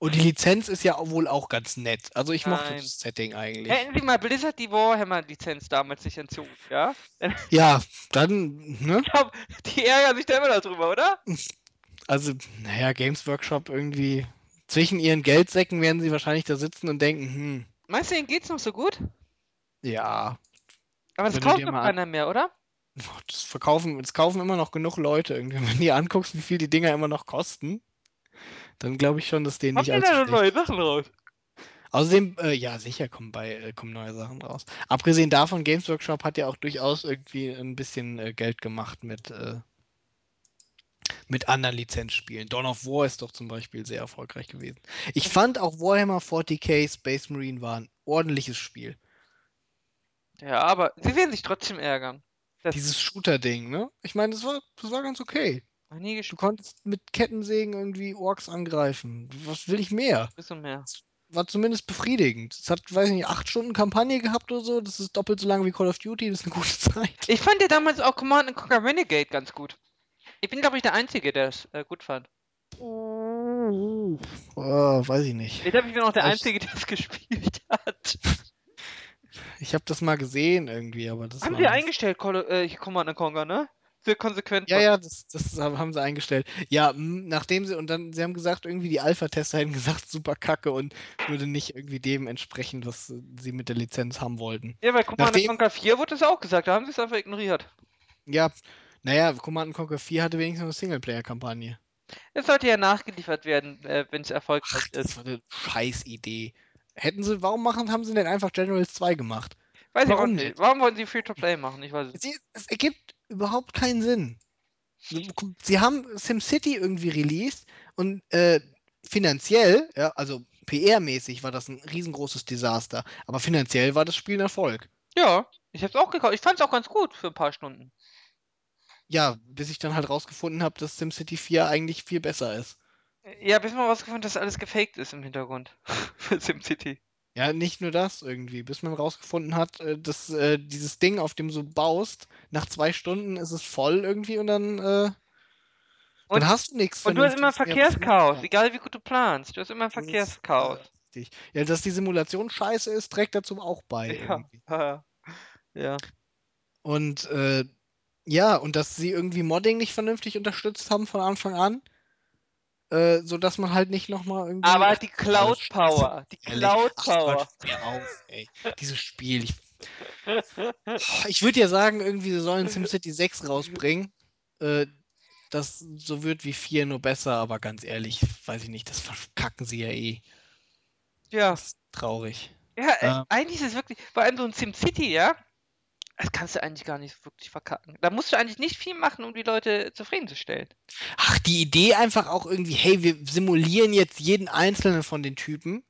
Und die Lizenz ist ja wohl auch ganz nett. Also ich mochte
Nein.
das Setting eigentlich.
Hätten sie mal Blizzard die Warhammer-Lizenz damals nicht entzogen, ja?
Ja, dann, ne?
Ich glaub, die ärgern sich da immer noch drüber, oder?
Also, naja, Games Workshop irgendwie. Zwischen ihren Geldsäcken werden sie wahrscheinlich da sitzen und denken, hm,
Meinst du, ihnen geht's noch so gut?
ja,
Aber das kauft doch
an-
keiner mehr, oder?
Das verkaufen, das kaufen immer noch genug Leute irgendwie. Wenn du dir anguckst, wie viel die Dinger immer noch kosten, dann glaube ich schon, dass denen
Habt
nicht allzu
da neue Sachen raus?
Außerdem, äh, ja, sicher kommen bei äh, kommen neue Sachen raus. Abgesehen davon, Games Workshop hat ja auch durchaus irgendwie ein bisschen äh, Geld gemacht mit äh, mit anderen Lizenzspielen. Dawn of War ist doch zum Beispiel sehr erfolgreich gewesen. Ich fand auch Warhammer 40k Space Marine war ein ordentliches Spiel.
Ja, aber sie werden sich trotzdem ärgern. Das
Dieses Shooter-Ding, ne? Ich meine, das war, das war ganz okay.
Noch nie
Du
gespielt.
konntest mit Kettensägen irgendwie Orks angreifen. Was will ich mehr?
Bisschen mehr.
War zumindest befriedigend. Es hat, weiß ich nicht, acht Stunden Kampagne gehabt oder so. Das ist doppelt so lang wie Call of Duty. Das ist eine gute Zeit.
Ich fand ja damals auch Command Conquer Renegade ganz gut. Ich bin, glaube ich, der Einzige, der es äh, gut fand.
Oh, weiß ich nicht.
Ich glaube, ich bin auch der
Vielleicht-
Einzige, der es gespielt hat.
Ich habe das mal gesehen irgendwie, aber das
Haben
war
sie eingestellt, Call of- äh, Command Conquer, ne? Für konsequent.
Ja, ja, das, das haben sie eingestellt. Ja, nachdem sie, und dann, sie haben gesagt, irgendwie die Alpha-Tester hätten gesagt, super kacke und würde nicht irgendwie dem entsprechen, was sie mit der Lizenz haben wollten.
Ja, bei Command
Nachdem-
Conquer 4 wurde es auch gesagt, da haben sie es einfach ignoriert.
Ja, naja, Command Conquer 4 hatte wenigstens eine Singleplayer-Kampagne.
Es sollte ja nachgeliefert werden, äh, wenn es erfolgreich
Ach, das
ist.
war eine Scheißidee. Hätten sie, warum machen, haben sie denn einfach Generals 2 gemacht?
Weiß ich
Warum
auch nicht. Warum wollen sie Free-to-Play machen? Ich weiß es nicht.
Es ergibt überhaupt keinen Sinn. Sie haben SimCity irgendwie released und äh, finanziell, ja, also PR-mäßig war das ein riesengroßes Desaster, aber finanziell war das Spiel ein Erfolg.
Ja, ich hab's auch gekauft. Ich fand's auch ganz gut für ein paar Stunden.
Ja, bis ich dann halt rausgefunden habe, dass SimCity 4 eigentlich viel besser ist.
Ja, bis man rausgefunden dass alles gefaked ist im Hintergrund. für SimCity.
Ja, nicht nur das irgendwie, bis man rausgefunden hat, äh, dass äh, dieses Ding, auf dem du baust, nach zwei Stunden ist es voll irgendwie und dann, äh,
Und,
dann hast du nichts
und du hast immer Verkehrschaos,
kannst.
egal wie gut du planst. Du hast immer
Das
Verkehrschaos.
richtig. Ja, dass die Simulation scheiße ist, trägt dazu auch bei
Ja, ja. ja.
Und äh, ja, und dass sie irgendwie Modding nicht vernünftig unterstützt haben von Anfang an, äh, sodass man halt nicht nochmal irgendwie.
Aber
Ach,
die Cloud
Scheiße,
Power, die. Cloud
Ach
Power.
Hör auf, ey. Dieses Spiel. Ich, ich würde ja sagen, irgendwie, sie sollen SimCity 6 rausbringen. Äh, das so wird wie 4, nur besser, aber ganz ehrlich, weiß ich nicht, das verkacken sie ja eh.
Ja.
Das ist traurig.
Ja, äh,
Ähm.
eigentlich ist es wirklich, vor allem so ein SimCity, ja, das kannst du eigentlich gar nicht wirklich verkacken. Da musst du eigentlich nicht viel machen, um die Leute zufriedenzustellen.
Ach, die Idee einfach auch irgendwie, hey, wir simulieren jetzt jeden einzelnen von den Typen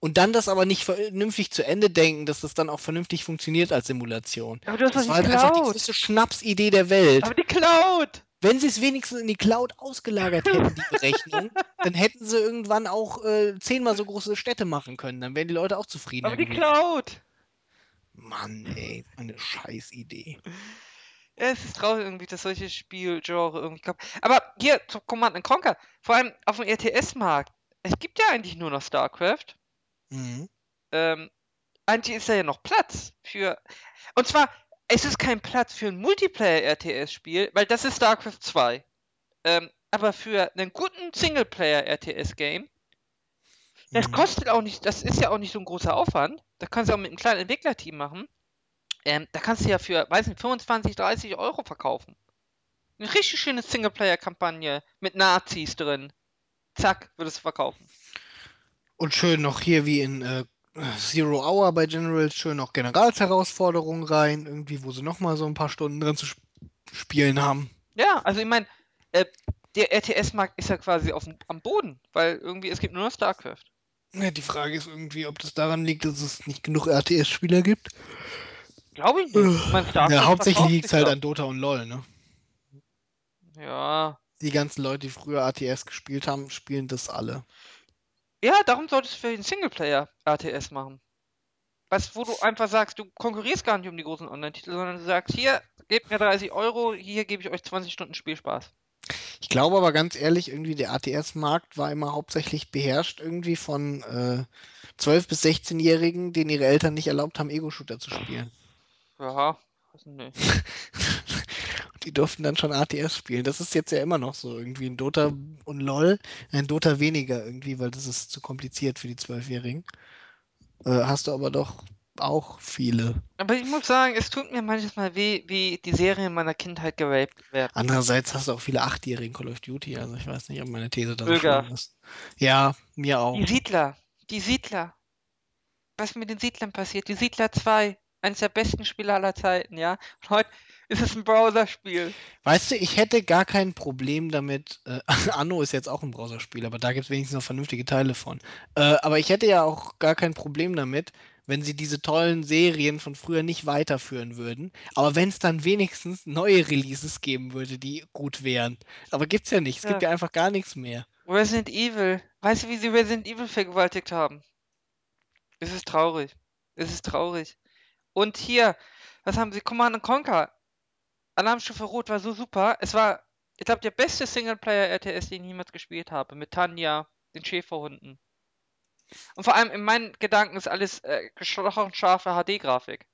und dann das aber nicht vernünftig zu Ende denken, dass das dann auch vernünftig funktioniert als Simulation.
Aber du hast
Das
doch
war halt einfach die größte Schnapsidee der Welt.
Aber die Cloud.
Wenn sie es wenigstens in die Cloud ausgelagert hätten, die Berechnung, dann hätten sie irgendwann auch äh, zehnmal so große Städte machen können. Dann wären die Leute auch zufriedener
Aber die. Cloud.
Mann, ey, eine Scheißidee.
Ja, es ist traurig irgendwie, dass solche Spielgenre irgendwie kommen. Aber hier zu Command Conquer, vor allem auf dem RTS-Markt, es gibt ja eigentlich nur noch StarCraft.
Mhm.
Ähm, eigentlich ist da ja noch Platz für. Und zwar, es ist kein Platz für ein Multiplayer-RTS-Spiel, weil das ist StarCraft 2. Ähm, aber für einen guten Singleplayer-RTS-Game, das
Mhm.
kostet auch nicht, das ist ja auch nicht so ein großer Aufwand. Das kannst du auch mit einem kleinen Entwicklerteam machen. Ähm, da kannst du ja für, weiß nicht, 25, 30 Euro verkaufen. Eine richtig schöne Singleplayer-Kampagne mit Nazis drin. Zack, würdest du verkaufen.
Und schön noch hier wie in äh, Zero Hour bei Generals schön noch Generalsherausforderungen rein, irgendwie, wo sie nochmal so ein paar Stunden drin zu sp spielen haben.
Ja, also ich meine, äh, der RTS-Markt ist ja quasi auf am Boden, weil irgendwie es gibt nur noch StarCraft.
Ja, die Frage ist irgendwie, ob das daran liegt, dass es nicht genug RTS-Spieler gibt.
Glaube ich nicht. Ich mein,
Ja, hauptsächlich liegt es halt an Dota und LOL, ne?
Ja.
Die ganzen Leute, die früher RTS gespielt haben, spielen das alle.
Ja, darum solltest du für den Singleplayer RTS machen. Was, wo du einfach sagst, du konkurrierst gar nicht um die großen Online-Titel, sondern du sagst, hier, gebt mir 30 Euro, hier gebe ich euch 20 Stunden Spielspaß.
Ich glaube aber ganz ehrlich, irgendwie der ATS-Markt war immer hauptsächlich beherrscht irgendwie von äh, 12- bis 16-Jährigen, denen ihre Eltern nicht erlaubt haben, Ego-Shooter zu spielen.
Ja, weiß nicht.
Die durften dann schon ATS spielen. Das ist jetzt ja immer noch so. Irgendwie in Dota und LOL. Ein Dota weniger irgendwie, weil das ist zu kompliziert für die Zwölfjährigen. Äh, hast du aber doch auch viele.
Aber ich muss sagen, es tut mir manchmal weh, wie die Serien meiner Kindheit geraped werden.
Andererseits hast du auch viele Achtjährige in Call of Duty. Also ich weiß nicht, ob meine These da so schlimm ist. Ja, mir auch.
Die Siedler, die Siedler. Was mit den Siedlern passiert? Die Siedler 2, eines der besten Spiele aller Zeiten, ja? Und heute ist es ein Browserspiel.
Weißt du, ich hätte gar kein Problem damit. Äh, Anno ist jetzt auch ein Browserspiel, aber da gibt es wenigstens noch vernünftige Teile von. Äh, aber ich hätte ja auch gar kein Problem damit, wenn sie diese tollen Serien von früher nicht weiterführen würden. Aber wenn es dann wenigstens neue Releases geben würde, die gut wären. Aber gibt's ja nicht. Es gibt
Ja.
ja einfach gar nichts mehr.
Resident Evil. Weißt du, wie sie Resident Evil vergewaltigt haben? Es ist traurig. Es ist traurig. Und hier, was haben sie? Command Conquer. Alarmstufe Rot war so super. Es war, ich glaube, der beste Singleplayer-RTS, den ich jemals gespielt habe. Mit Tanja, den Schäferhunden. Und vor allem in meinen Gedanken ist alles äh, scharfe HD-Grafik.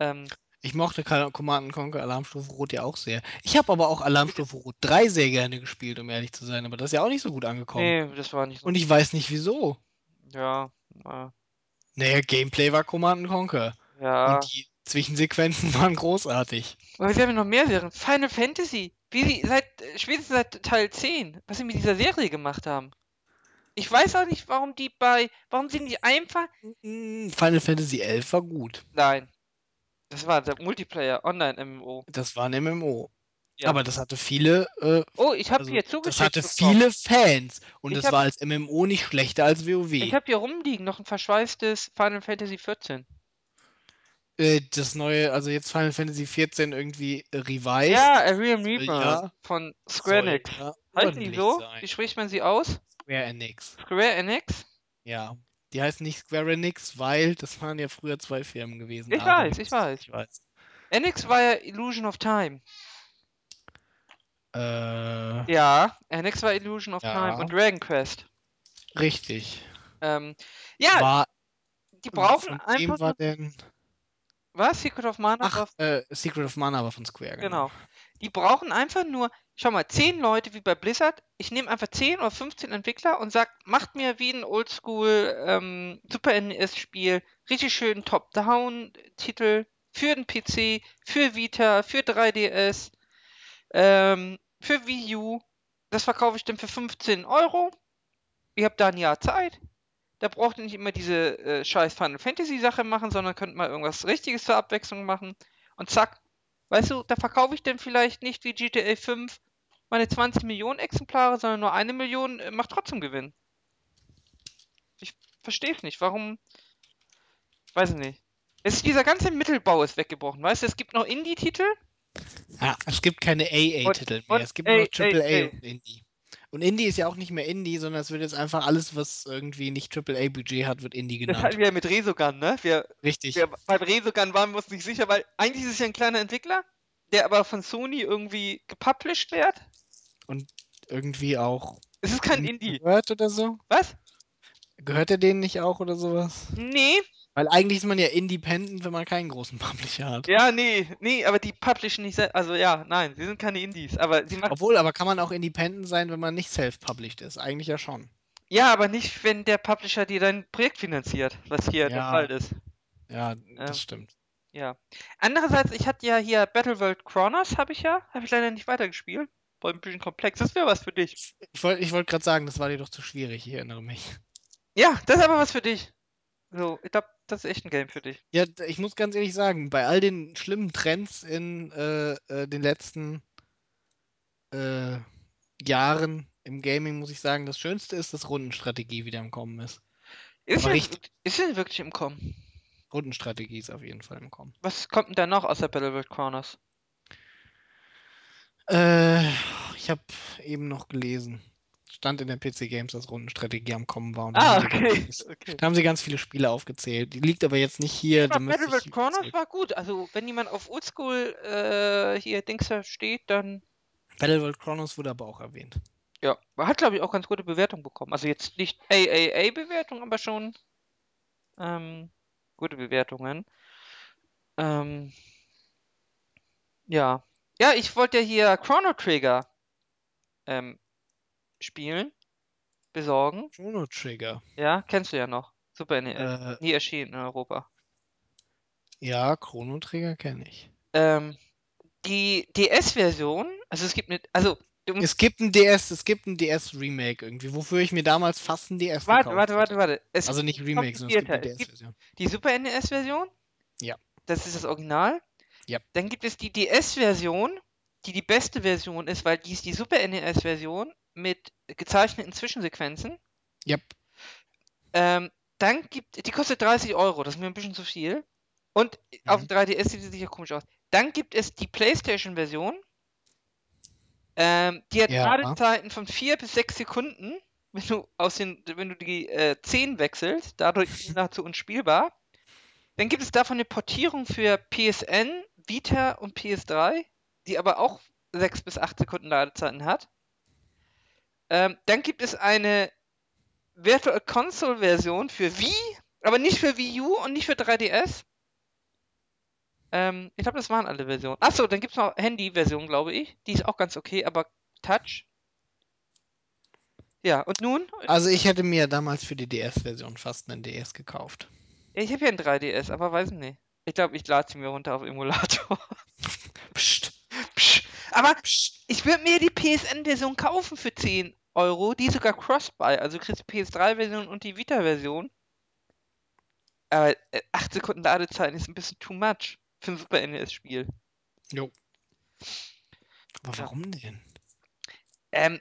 Ähm,
Ich mochte Command Conquer Alarmstufe Rot ja auch sehr. Ich habe aber auch Alarmstufe Rot 3 sehr gerne gespielt, um ehrlich zu sein. Aber das ist ja auch nicht so gut angekommen.
nee, das war nicht so.
Und ich weiß nicht wieso.
Ja, äh,
Naja, Gameplay war Command Conquer.
ja.
Und die Zwischensequenzen waren großartig.
Aber wir haben ja noch mehr Serien. Final Fantasy. Wie sie seit, äh, spätestens seit Teil 10, was sie mit dieser Serie gemacht haben. Ich weiß auch nicht, warum die bei. Warum sind die einfach.
Mm, Final Fantasy 11 war gut.
Nein. Das war der Multiplayer Online-MMO.
Das war ein MMO.
Ja.
Aber das hatte viele. Äh,
Oh, ich habe
also,
hier
das
zugeschickt.
hatte
bekommen.
viele Fans. Und
Ich
es
hab-
war als MMO nicht schlechter als WoW.
Ich habe hier rumliegen noch ein verschweißtes Final Fantasy 14.
äh, das neue, also jetzt Final Fantasy 14 irgendwie revised.
Ja, A Real
soll
Reaper
ja-
von Square Enix. Heißt die so?
sein.
Wie spricht man sie aus?
Square Enix.
Square Enix?
Ja. Die heißen nicht Square Enix, weil das waren ja früher zwei Firmen gewesen.
Ich weiß, ich weiß.
Ich weiß.
Enix war ja Illusion of Time.
Äh,
Ja, Enix war Illusion of
Ja.
Time und Dragon Quest.
richtig.
Ähm, ja,
war,
die brauchen einfach.
war
nur-
denn?
Was? Secret of Mana?
Ach,
war-
äh, Secret of Mana war von Square, genau.
Genau. Die brauchen einfach nur, schau mal, 10 Leute wie bei Blizzard. Ich nehme einfach 10 oder 15 Entwickler und sag, macht mir wie ein Oldschool ähm, Super NES-Spiel richtig schön Top-Down-Titel für den PC, für Vita, für 3DS, ähm, für Wii U. Das verkaufe ich dann für 15 Euro. Ihr habt da ein Jahr Zeit. Da braucht ihr nicht immer diese äh, scheiß Final Fantasy Sache machen, sondern könnt mal irgendwas Richtiges zur Abwechslung machen. Und zack, weißt du, da verkaufe ich dann vielleicht nicht wie GTA 5 meine 20 Millionen Exemplare, sondern nur eine Million, äh, macht trotzdem Gewinn. Ich verstehe es nicht, warum. Weiß ich nicht. Es ist dieser ganze Mittelbau ist weggebrochen, weißt du, es gibt noch Indie-Titel.
Ja, es gibt keine AA-Titel mehr. Es gibt nur noch AAA und Indie. Und Indie ist ja auch nicht mehr Indie, sondern es wird jetzt einfach alles, was irgendwie nicht AAA-Budget hat, wird Indie
Das
genannt.
hatten wir ja mit Resogun, ne? Wir,
Richtig.
wir, beim Resogun waren wir uns nicht sicher, weil eigentlich ist es ja ein kleiner Entwickler, der aber von Sony irgendwie gepublished wird.
Irgendwie auch.
Es ist kein Indie.
Gehört oder so?
Was?
Gehört er denen nicht auch oder sowas?
Nee,
Weil eigentlich ist man ja independent, wenn man keinen großen Publisher hat.
ja, nee, nee, aber die publishen nicht selbst. Also ja, nein, sie sind keine Indies, aber sie machen.
Obwohl, aber kann man auch independent sein, wenn man nicht self-published ist? Eigentlich ja schon.
Ja, aber nicht, wenn der Publisher dir dein Projekt finanziert, was hier der
Ja.
Fall ist.
Ja,
Ähm,
das stimmt.
Ja. Andererseits, ich hatte ja hier Battleworld Chronos, habe ich ja, habe ich leider nicht weitergespielt. War ein bisschen komplex. Das wäre was für dich.
Ich wollte ich wollt gerade sagen, das war dir doch zu schwierig, ich erinnere mich.
Ja, das ist aber was für dich. So, ich glaube, das ist echt ein Game für dich.
Ja, ich muss ganz ehrlich sagen, bei all den schlimmen Trends in äh, äh, den letzten äh, Jahren im Gaming, muss ich sagen, das Schönste ist, dass Rundenstrategie wieder im Kommen ist.
Ist
Aber
denn wirklich im Kommen?
Rundenstrategie ist auf jeden Fall im Kommen.
Was kommt denn da noch außer Battleworld Chronos?
Äh, ich habe eben noch gelesen. Stand in der PC Games, dass Rundenstrategie am Kommen war. Und da
Ah,
haben sie ganz
okay.
viele-
okay.
Da haben sie ganz viele Spiele aufgezählt. Die liegt aber jetzt nicht hier. Müsste
Battleworld
ich
Chronos
zurück-
war gut. Also, wenn jemand auf Oldschool äh, hier Dings steht, dann
Battleworld Chronos wurde aber auch erwähnt.
ja, hat glaube ich auch ganz gute Bewertung bekommen. Also jetzt nicht AAA-Bewertung, aber schon ähm, gute Bewertungen. Ähm, ja. Ja, ich wollte ja hier Chrono Trigger ähm, spielen, besorgen.
Chrono Trigger.
Ja, kennst du ja noch. Super NES.
Äh,
Nie erschienen in Europa.
ja, Chrono Trigger kenne ich.
Ähm, die DS-Version, also es gibt eine, also
Es gibt ein DS, es gibt ein DS-Remake irgendwie, wofür ich mir damals fast ein DS
warte,
gekauft
warte, warte, warte. Es
Also nicht Remake, sondern es gibt eine DS-Version.
die Super NES-Version.
Ja.
Das ist das Original.
Ja.
Dann gibt es die DS-Version, die die beste Version ist, weil die ist die Super NES-Version mit gezeichneten Zwischensequenzen.
Yep.
Ähm, dann gibt, die kostet 30 Euro, das ist mir ein bisschen zu viel. Und auf
Mhm.
dem 3DS sieht sie sicher komisch aus. Dann gibt es die PlayStation-Version. Ähm, die hat
Ja.
Ladezeiten von 4 bis 6 Sekunden, wenn du aus den, wenn du die äh, 10 wechselst, dadurch ist sie nahezu unspielbar. Dann gibt es davon eine Portierung für PSN, Vita und PS3, die aber auch 6 bis 8 Sekunden Ladezeiten hat. Ähm, dann gibt es eine Virtual Console Version für Wii, aber nicht für Wii U und nicht für 3DS. Ähm, ich glaube, das waren alle Versionen. Achso, dann gibt es noch Handy-Version, glaube ich. Die ist auch ganz okay, aber Touch. Ja, und nun?
Also ich hätte mir damals für die DS-Version fast einen DS gekauft.
Ich habe ja ein 3DS, aber weiß nicht. Ich glaube, ich lade sie mir runter auf Emulator. Aber ich würde mir die PSN-Version kaufen für 10 Euro, die sogar Cross-Buy, also du kriegst die PS3-Version und die Vita-Version. Aber äh, 8 Sekunden Ladezeit ist ein bisschen too much für ein Super NES-Spiel.
Jo. Aber warum denn?
Ähm,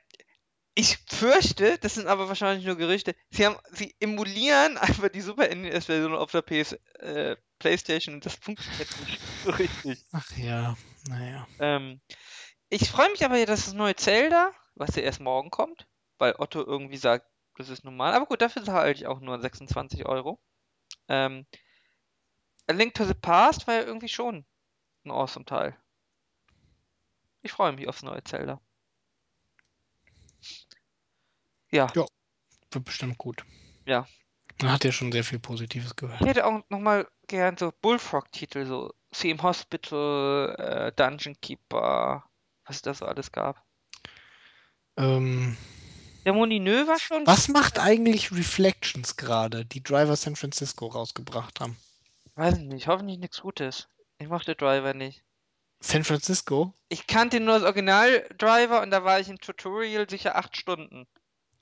ich fürchte, das sind aber wahrscheinlich nur Gerüchte, sie haben, sie emulieren einfach die Super NES-Version auf der PS, äh, Playstation und das funktioniert nicht so richtig.
Ach ja, naja.
Ähm, ich freue mich aber, dass das neue Zelda, was ja erst morgen kommt, weil Otto irgendwie sagt, das ist normal. Aber gut, dafür zahle ich auch nur 26 Euro. Ähm, A Link to the Past war ja irgendwie schon ein awesome Teil. Ich freue mich aufs neue Zelda. Ja,
Wird bestimmt gut.
Ja.
Man hat ja schon sehr viel Positives
ich
gehört.
hätte auch nochmal gern so Bullfrog-Titel, so Theme Hospital, äh, Dungeon Keeper, was es da so alles gab.
Ähm,
Der Monineux war schon.
was macht eigentlich Reflections gerade, die Driver San Francisco rausgebracht haben?
Weiß ich nicht, hoffentlich nichts Gutes. Ich mochte Driver nicht.
San Francisco?
Ich kannte nur das Original Driver und da war ich im Tutorial sicher acht Stunden.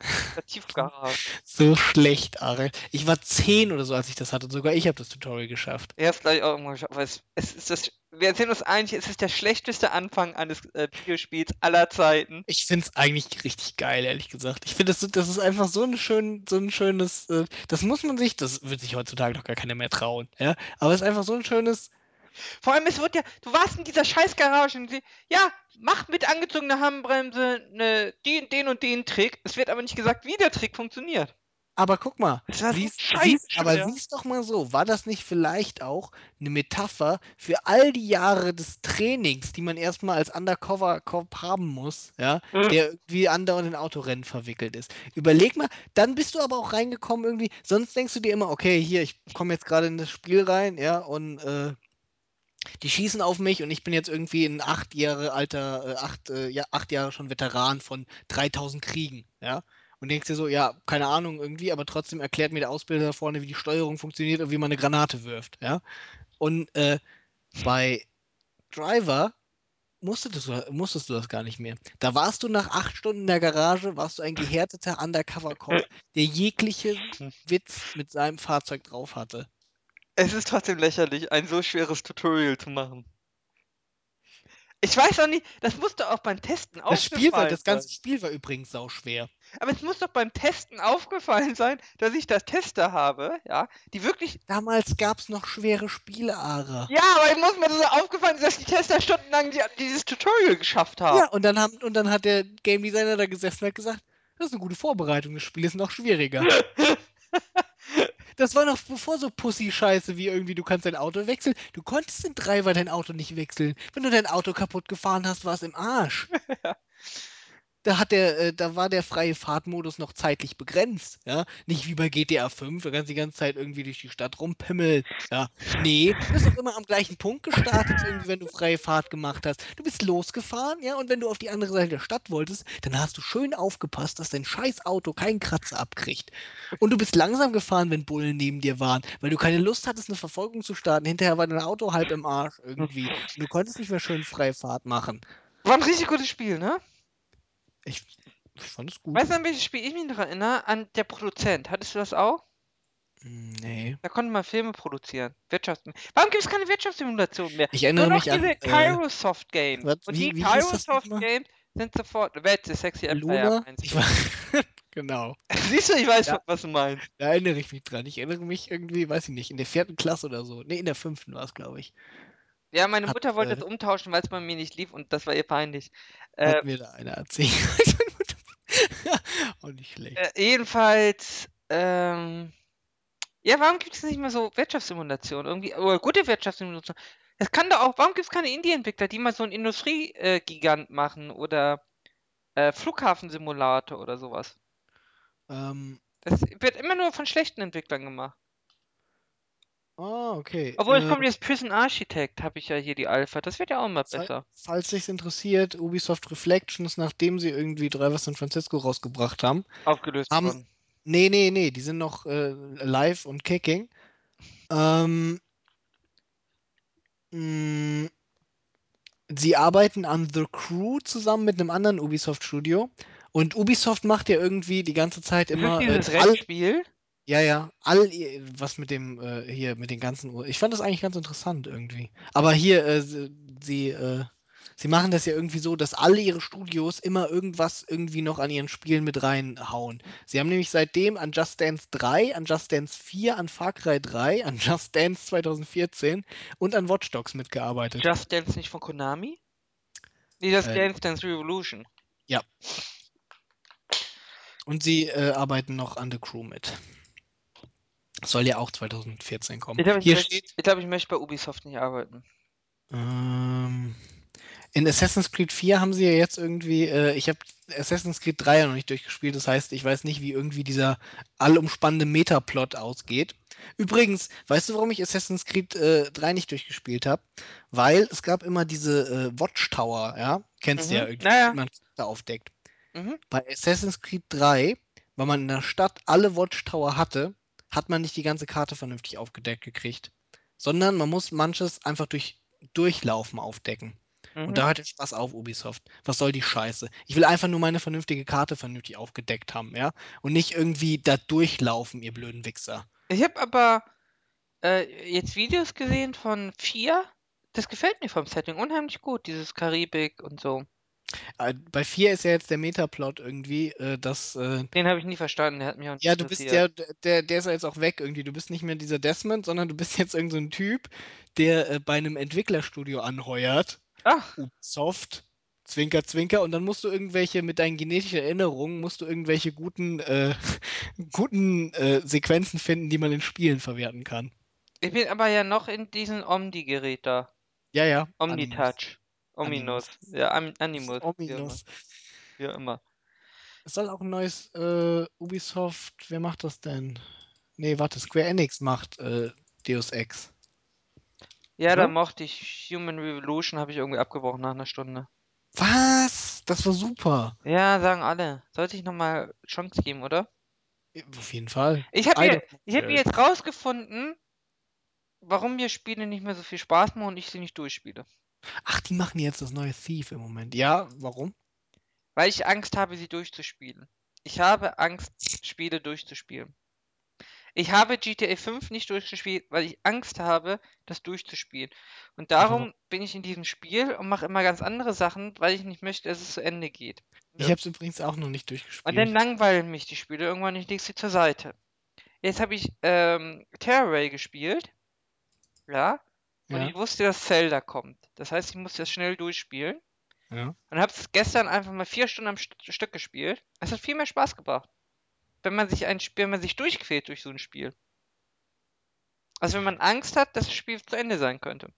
Der Tiefgarage.
So schlecht, Ariel. Ich war zehn oder so, als ich das hatte. Sogar ich habe das Tutorial geschafft.
Er ist gleich auch irgendwann geschafft, aber es, es ist das. Wir sind uns einig, es ist der schlechteste Anfang eines äh, Videospiels aller Zeiten.
Ich finde es eigentlich richtig geil, ehrlich gesagt. Ich finde, das, das ist einfach so ein, schön, so ein schönes. Äh, das muss man sich, das wird sich heutzutage doch gar keiner mehr trauen. Ja? Aber es ist einfach so ein schönes.
Vor allem, es wird ja, du warst in dieser scheiß Garage und sie, ja, mach mit angezogener Handbremse ne, den, den und den Trick. Es wird aber nicht gesagt, wie der Trick funktioniert.
Aber guck mal, siehst,
scheiße
siehst, aber siehst doch mal so, war das nicht vielleicht auch eine Metapher für all die Jahre des Trainings, die man erstmal als Undercover-Cop haben muss, ja,
Mhm.
der irgendwie andauernd in Autorennen verwickelt ist. Überleg mal, dann bist du aber auch reingekommen irgendwie, sonst denkst du dir immer, okay, hier, ich komme jetzt gerade in das Spiel rein, ja, und äh, die schießen auf mich und ich bin jetzt irgendwie ein acht Jahre alter, äh, acht, äh, ja, acht Jahre schon Veteran von 3000 Kriegen, ja. Und denkst dir so, ja, keine Ahnung irgendwie, aber trotzdem erklärt mir der Ausbilder da vorne, wie die Steuerung funktioniert und wie man eine Granate wirft, ja. Und äh, bei Driver musstest du, musstest du das gar nicht mehr. Da warst du nach acht Stunden in der Garage, warst du ein gehärteter Undercover-Cop, der jeglichen Witz mit seinem Fahrzeug drauf hatte.
Es ist trotzdem lächerlich, ein so schweres Tutorial zu machen. Ich weiß auch nicht, das muss doch auch beim Testen
Das Spiel war,
aufgefallen
das ganze
sein.
Spiel war übrigens sauschwer.
Aber es muss doch beim Testen aufgefallen sein, dass ich da Tester habe, ja, die wirklich.
Damals gab es noch schwere Spiele, Ara.
Ja, aber ich muss mir so aufgefallen sein, dass die Tester stundenlang die, dieses Tutorial geschafft haben.
Ja, und dann, haben, und dann hat der Game Designer da gesessen und hat gesagt, das ist eine gute Vorbereitung, das Spiel ist noch schwieriger. Das war noch bevor so Pussy-Scheiße wie irgendwie, du kannst dein Auto wechseln. Du konntest in Driver dein Auto nicht wechseln. Wenn du dein Auto kaputt gefahren hast, war es im Arsch. Da, hat der, äh, da war der freie Fahrtmodus noch zeitlich begrenzt. Ja? Nicht wie bei GTA 5, da kannst du die ganze Zeit irgendwie durch die Stadt rumpimmeln. Ja? Nee, du bist doch immer am gleichen Punkt gestartet, irgendwie, wenn du freie Fahrt gemacht hast. Du bist losgefahren, ja, und wenn du auf die andere Seite der Stadt wolltest, dann hast du schön aufgepasst, dass dein scheiß Auto keinen Kratzer abkriegt. Und du bist langsam gefahren, wenn Bullen neben dir waren, weil du keine Lust hattest, eine Verfolgung zu starten. Hinterher war dein Auto halb im Arsch irgendwie. Und du konntest nicht mehr schön freie Fahrt machen.
War ein richtig gutes Spiel, ne?
Ich, ich fand es gut.
Weißt du, an welches Spiel ich mich noch erinnere? An der Produzent. Hattest du das auch?
Nee.
Da konnte man Filme produzieren. Wirtschafts Warum gibt es keine Wirtschaftssimulation mehr?
Ich erinnere
Nur noch
mich an.
diese
Äh,
Kairosoft Games.
was-
Und
wie-
die Kairosoft? Games sind sofort. Wette, Sexy Empire
Luna? Ich war, genau.
Siehst du, ich weiß,
Ja.
was du meinst.
Da erinnere ich mich dran. Ich erinnere mich irgendwie, weiß ich nicht, in der vierten Klasse oder so. Nee, in der fünften war es, glaube ich.
Ja, meine
Hat,
Mutter wollte
äh,
es umtauschen, weil es bei mir nicht lief und das war ihr peinlich. Äh,
Hat mir da einer erzählt. Auch nicht schlecht.
äh, jedenfalls, ähm, ja, warum gibt es nicht mehr so Wirtschaftssimulationen? Irgendwie, oder gute Wirtschaftssimulationen? Es kann doch auch, warum gibt es keine Indie-Entwickler, die mal so einen Industriegigant machen oder äh, Flughafensimulator oder sowas?
Ähm,
Das wird immer nur von schlechten Entwicklern gemacht.
Ah, okay.
Obwohl, es
Äh,
kommt jetzt Prison Architect, habe ich ja hier die Alpha. Das wird ja auch mal
Fall-
besser.
falls dich interessiert, Ubisoft Reflections, nachdem sie irgendwie Driver San Francisco rausgebracht haben,
Aufgelöst
haben-
worden.
Nee, nee, nee, die sind noch äh, live und kicking. Ähm, mh, sie arbeiten an The Crew zusammen mit einem anderen Ubisoft-Studio. Und Ubisoft macht ja irgendwie die ganze Zeit
Ist das
immer äh,
dieses
all,
Rennspiel?
Ja, ja, all was mit dem äh, hier mit den ganzen Uhr. Ich fand das eigentlich ganz interessant irgendwie. Aber hier äh, sie sie, äh, sie machen das ja irgendwie so, dass alle ihre Studios immer irgendwas irgendwie noch an ihren Spielen mit reinhauen. Sie haben nämlich seitdem an Just Dance 3, an Just Dance 4, an Far Cry 3, an Just Dance 2014 und an Watch Dogs mitgearbeitet.
Just Dance nicht von Konami? Nee, das ist
Äh,
Dance Dance Revolution.
ja. Und sie äh, arbeiten noch an The Crew mit. Soll ja auch 2014 kommen.
Ich glaube, ich,
Hier
möcht-
steht,
ich, glaub, ich möchte bei Ubisoft nicht arbeiten.
ähm, in Assassin's Creed 4 haben sie ja jetzt irgendwie, äh, ich habe Assassin's Creed 3 ja noch nicht durchgespielt, das heißt, ich weiß nicht, wie irgendwie dieser allumspannende Metaplot ausgeht. Übrigens, weißt du, warum ich Assassin's Creed äh, 3 nicht durchgespielt habe? Weil es gab immer diese äh, Watchtower, ja? Kennst du ja
Mhm.
irgendwie,
Naja.
die man da aufdeckt.
Mhm.
Bei Assassin's Creed 3, weil man in der Stadt alle Watchtower hatte, hat man nicht die ganze Karte vernünftig aufgedeckt gekriegt. Sondern man muss manches einfach durch Durchlaufen aufdecken.
Mhm.
Und da hört der Spaß auf, Ubisoft. Was soll die Scheiße? Ich will einfach nur meine vernünftige Karte vernünftig aufgedeckt haben, ja? Und nicht irgendwie da durchlaufen, ihr blöden Wichser.
Ich habe aber äh, jetzt Videos gesehen von 4. Das gefällt mir vom Setting unheimlich gut, dieses Karibik und so.
Äh, Bei 4 ist ja jetzt der Metaplot irgendwie, äh, dass äh,
Den habe ich nie verstanden, der hat mich auch nicht
Ja, du bist ja, der, der ist ja jetzt auch weg irgendwie. Du bist nicht mehr dieser Desmond, sondern du bist jetzt irgendein so ein Typ, der äh, bei einem Entwicklerstudio anheuert.
Ach,
Ubisoft. Zwinker, Zwinker. Und dann musst du irgendwelche, mit deinen genetischen Erinnerungen, musst du irgendwelche guten, äh, guten äh, Sequenzen finden, die man in Spielen verwerten kann.
ich bin aber ja noch in diesem Omni-Gerät da.
Ja, ja.
Omnitouch.
Animus.
Ominous. Ja, Animus.
Ominous.
Wie auch immer.
Es soll auch ein neues äh, Ubisoft. Wer macht das denn? Nee, warte, Square Enix macht äh, Deus Ex.
Ja, da
Oder?
mochte ich Human Revolution, habe ich irgendwie abgebrochen nach einer Stunde.
Was? Das war super.
Ja, sagen alle. Sollte ich nochmal Chance geben, oder?
Auf jeden Fall.
Ich habe ich hab jetzt rausgefunden, warum mir Spiele nicht mehr so viel Spaß machen und ich sie nicht durchspiele.
Ach, die machen jetzt das neue Thief im Moment. Ja, warum?
Weil ich Angst habe, sie durchzuspielen. Ich habe Angst, Spiele durchzuspielen. Ich habe GTA 5 nicht durchgespielt, weil ich Angst habe, das durchzuspielen. Und darum bin ich in diesem Spiel und mache immer ganz andere Sachen, weil ich nicht möchte, dass es zu Ende geht.
Ich habe es übrigens auch noch nicht
Und dann
durchgespielt.
langweilen mich die Spiele irgendwann, ich lege sie zur Seite. Jetzt habe ich ähm, Terraway gespielt. Ja. Und
Ja,
ich wusste, dass Zelda kommt. Das heißt, ich musste das schnell durchspielen.
ja.
Und habe es gestern einfach mal vier Stunden am St Stück gespielt. Es hat viel mehr Spaß gebracht. Wenn man sich ein Spiel, wenn man sich durchquält durch so ein Spiel. Also wenn man Angst hat, dass das Spiel zu Ende sein könnte.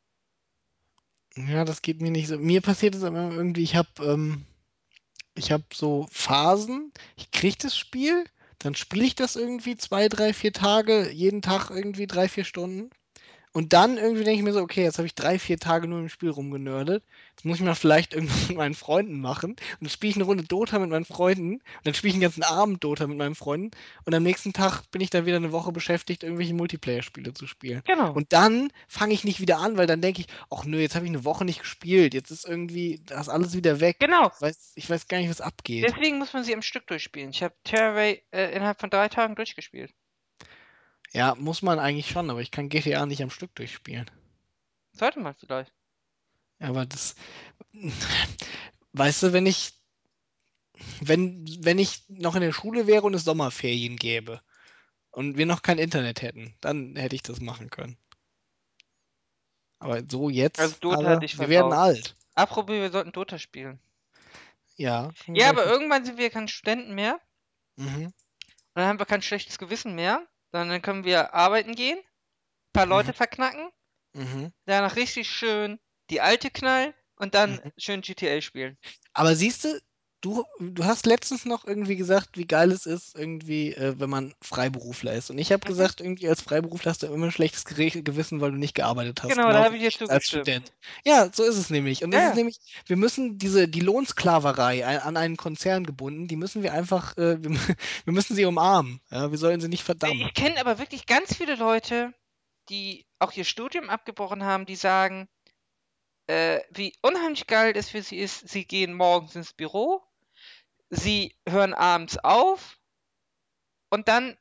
Ja, das geht mir nicht so. Mir passiert es aber irgendwie, ich habe ähm, ich habe so Phasen, ich kriege das Spiel, dann spiele ich das irgendwie zwei, drei, vier Tage, jeden Tag irgendwie drei, vier Stunden. Und dann irgendwie denke ich mir so, okay, jetzt habe ich drei, vier Tage nur im Spiel rumgenördet. Jetzt muss ich mal vielleicht irgendwas mit meinen Freunden machen. Und dann spiele ich eine Runde Dota mit meinen Freunden. Und dann spiele ich den ganzen Abend Dota mit meinen Freunden. Und am nächsten Tag bin ich dann wieder eine Woche beschäftigt, irgendwelche Multiplayer-Spiele zu spielen.
Genau.
Und dann fange ich nicht wieder an, weil dann denke ich, ach nö, jetzt habe ich eine Woche nicht gespielt. Jetzt ist irgendwie, da ist alles wieder weg.
Genau.
Ich weiß, ich weiß gar nicht, was abgeht.
Deswegen muss man sie am Stück durchspielen. Ich habe Terraway äh, innerhalb von drei Tagen durchgespielt.
Ja, muss man eigentlich schon, aber ich kann GTA nicht am Stück durchspielen.
Sollte man vielleicht.
Aber das. Weißt du, wenn ich. Wenn, wenn ich noch in der Schule wäre und es Sommerferien gäbe und wir noch kein Internet hätten, dann hätte ich das machen können. Aber so jetzt,
Also Dota dich
wir werden alt.
Apropos, wir sollten Dota spielen.
Ja.
Ja, aber irgendwann sind wir kein Studenten mehr.
Mhm.
Und dann haben wir kein schlechtes Gewissen mehr. Sondern dann können wir arbeiten gehen, ein paar Leute
Mhm.
verknacken,
Mhm.
danach richtig schön die alte knallen und dann
Mhm.
schön GTA spielen.
Aber siehst du, du, du hast letztens noch irgendwie gesagt, wie geil es ist, irgendwie, äh, wenn man Freiberufler ist. Und ich habe
Mhm.
gesagt, irgendwie als Freiberufler hast du immer ein schlechtes Gewissen, weil du nicht gearbeitet hast.
Genau, da
Genauso
habe ich dir
jetzt als
zugestimmt.
Student. Ja, so ist es nämlich. Und das
Ja,
ist nämlich, wir müssen diese, die Lohnsklaverei an einen Konzern gebunden, die müssen wir einfach, äh, wir, wir müssen sie umarmen. Ja, wir sollen sie nicht verdammen.
ich kenne aber wirklich ganz viele Leute, die auch ihr Studium abgebrochen haben, die sagen, äh, wie unheimlich geil es für sie ist, sie gehen morgens ins Büro, sie hören abends auf und dann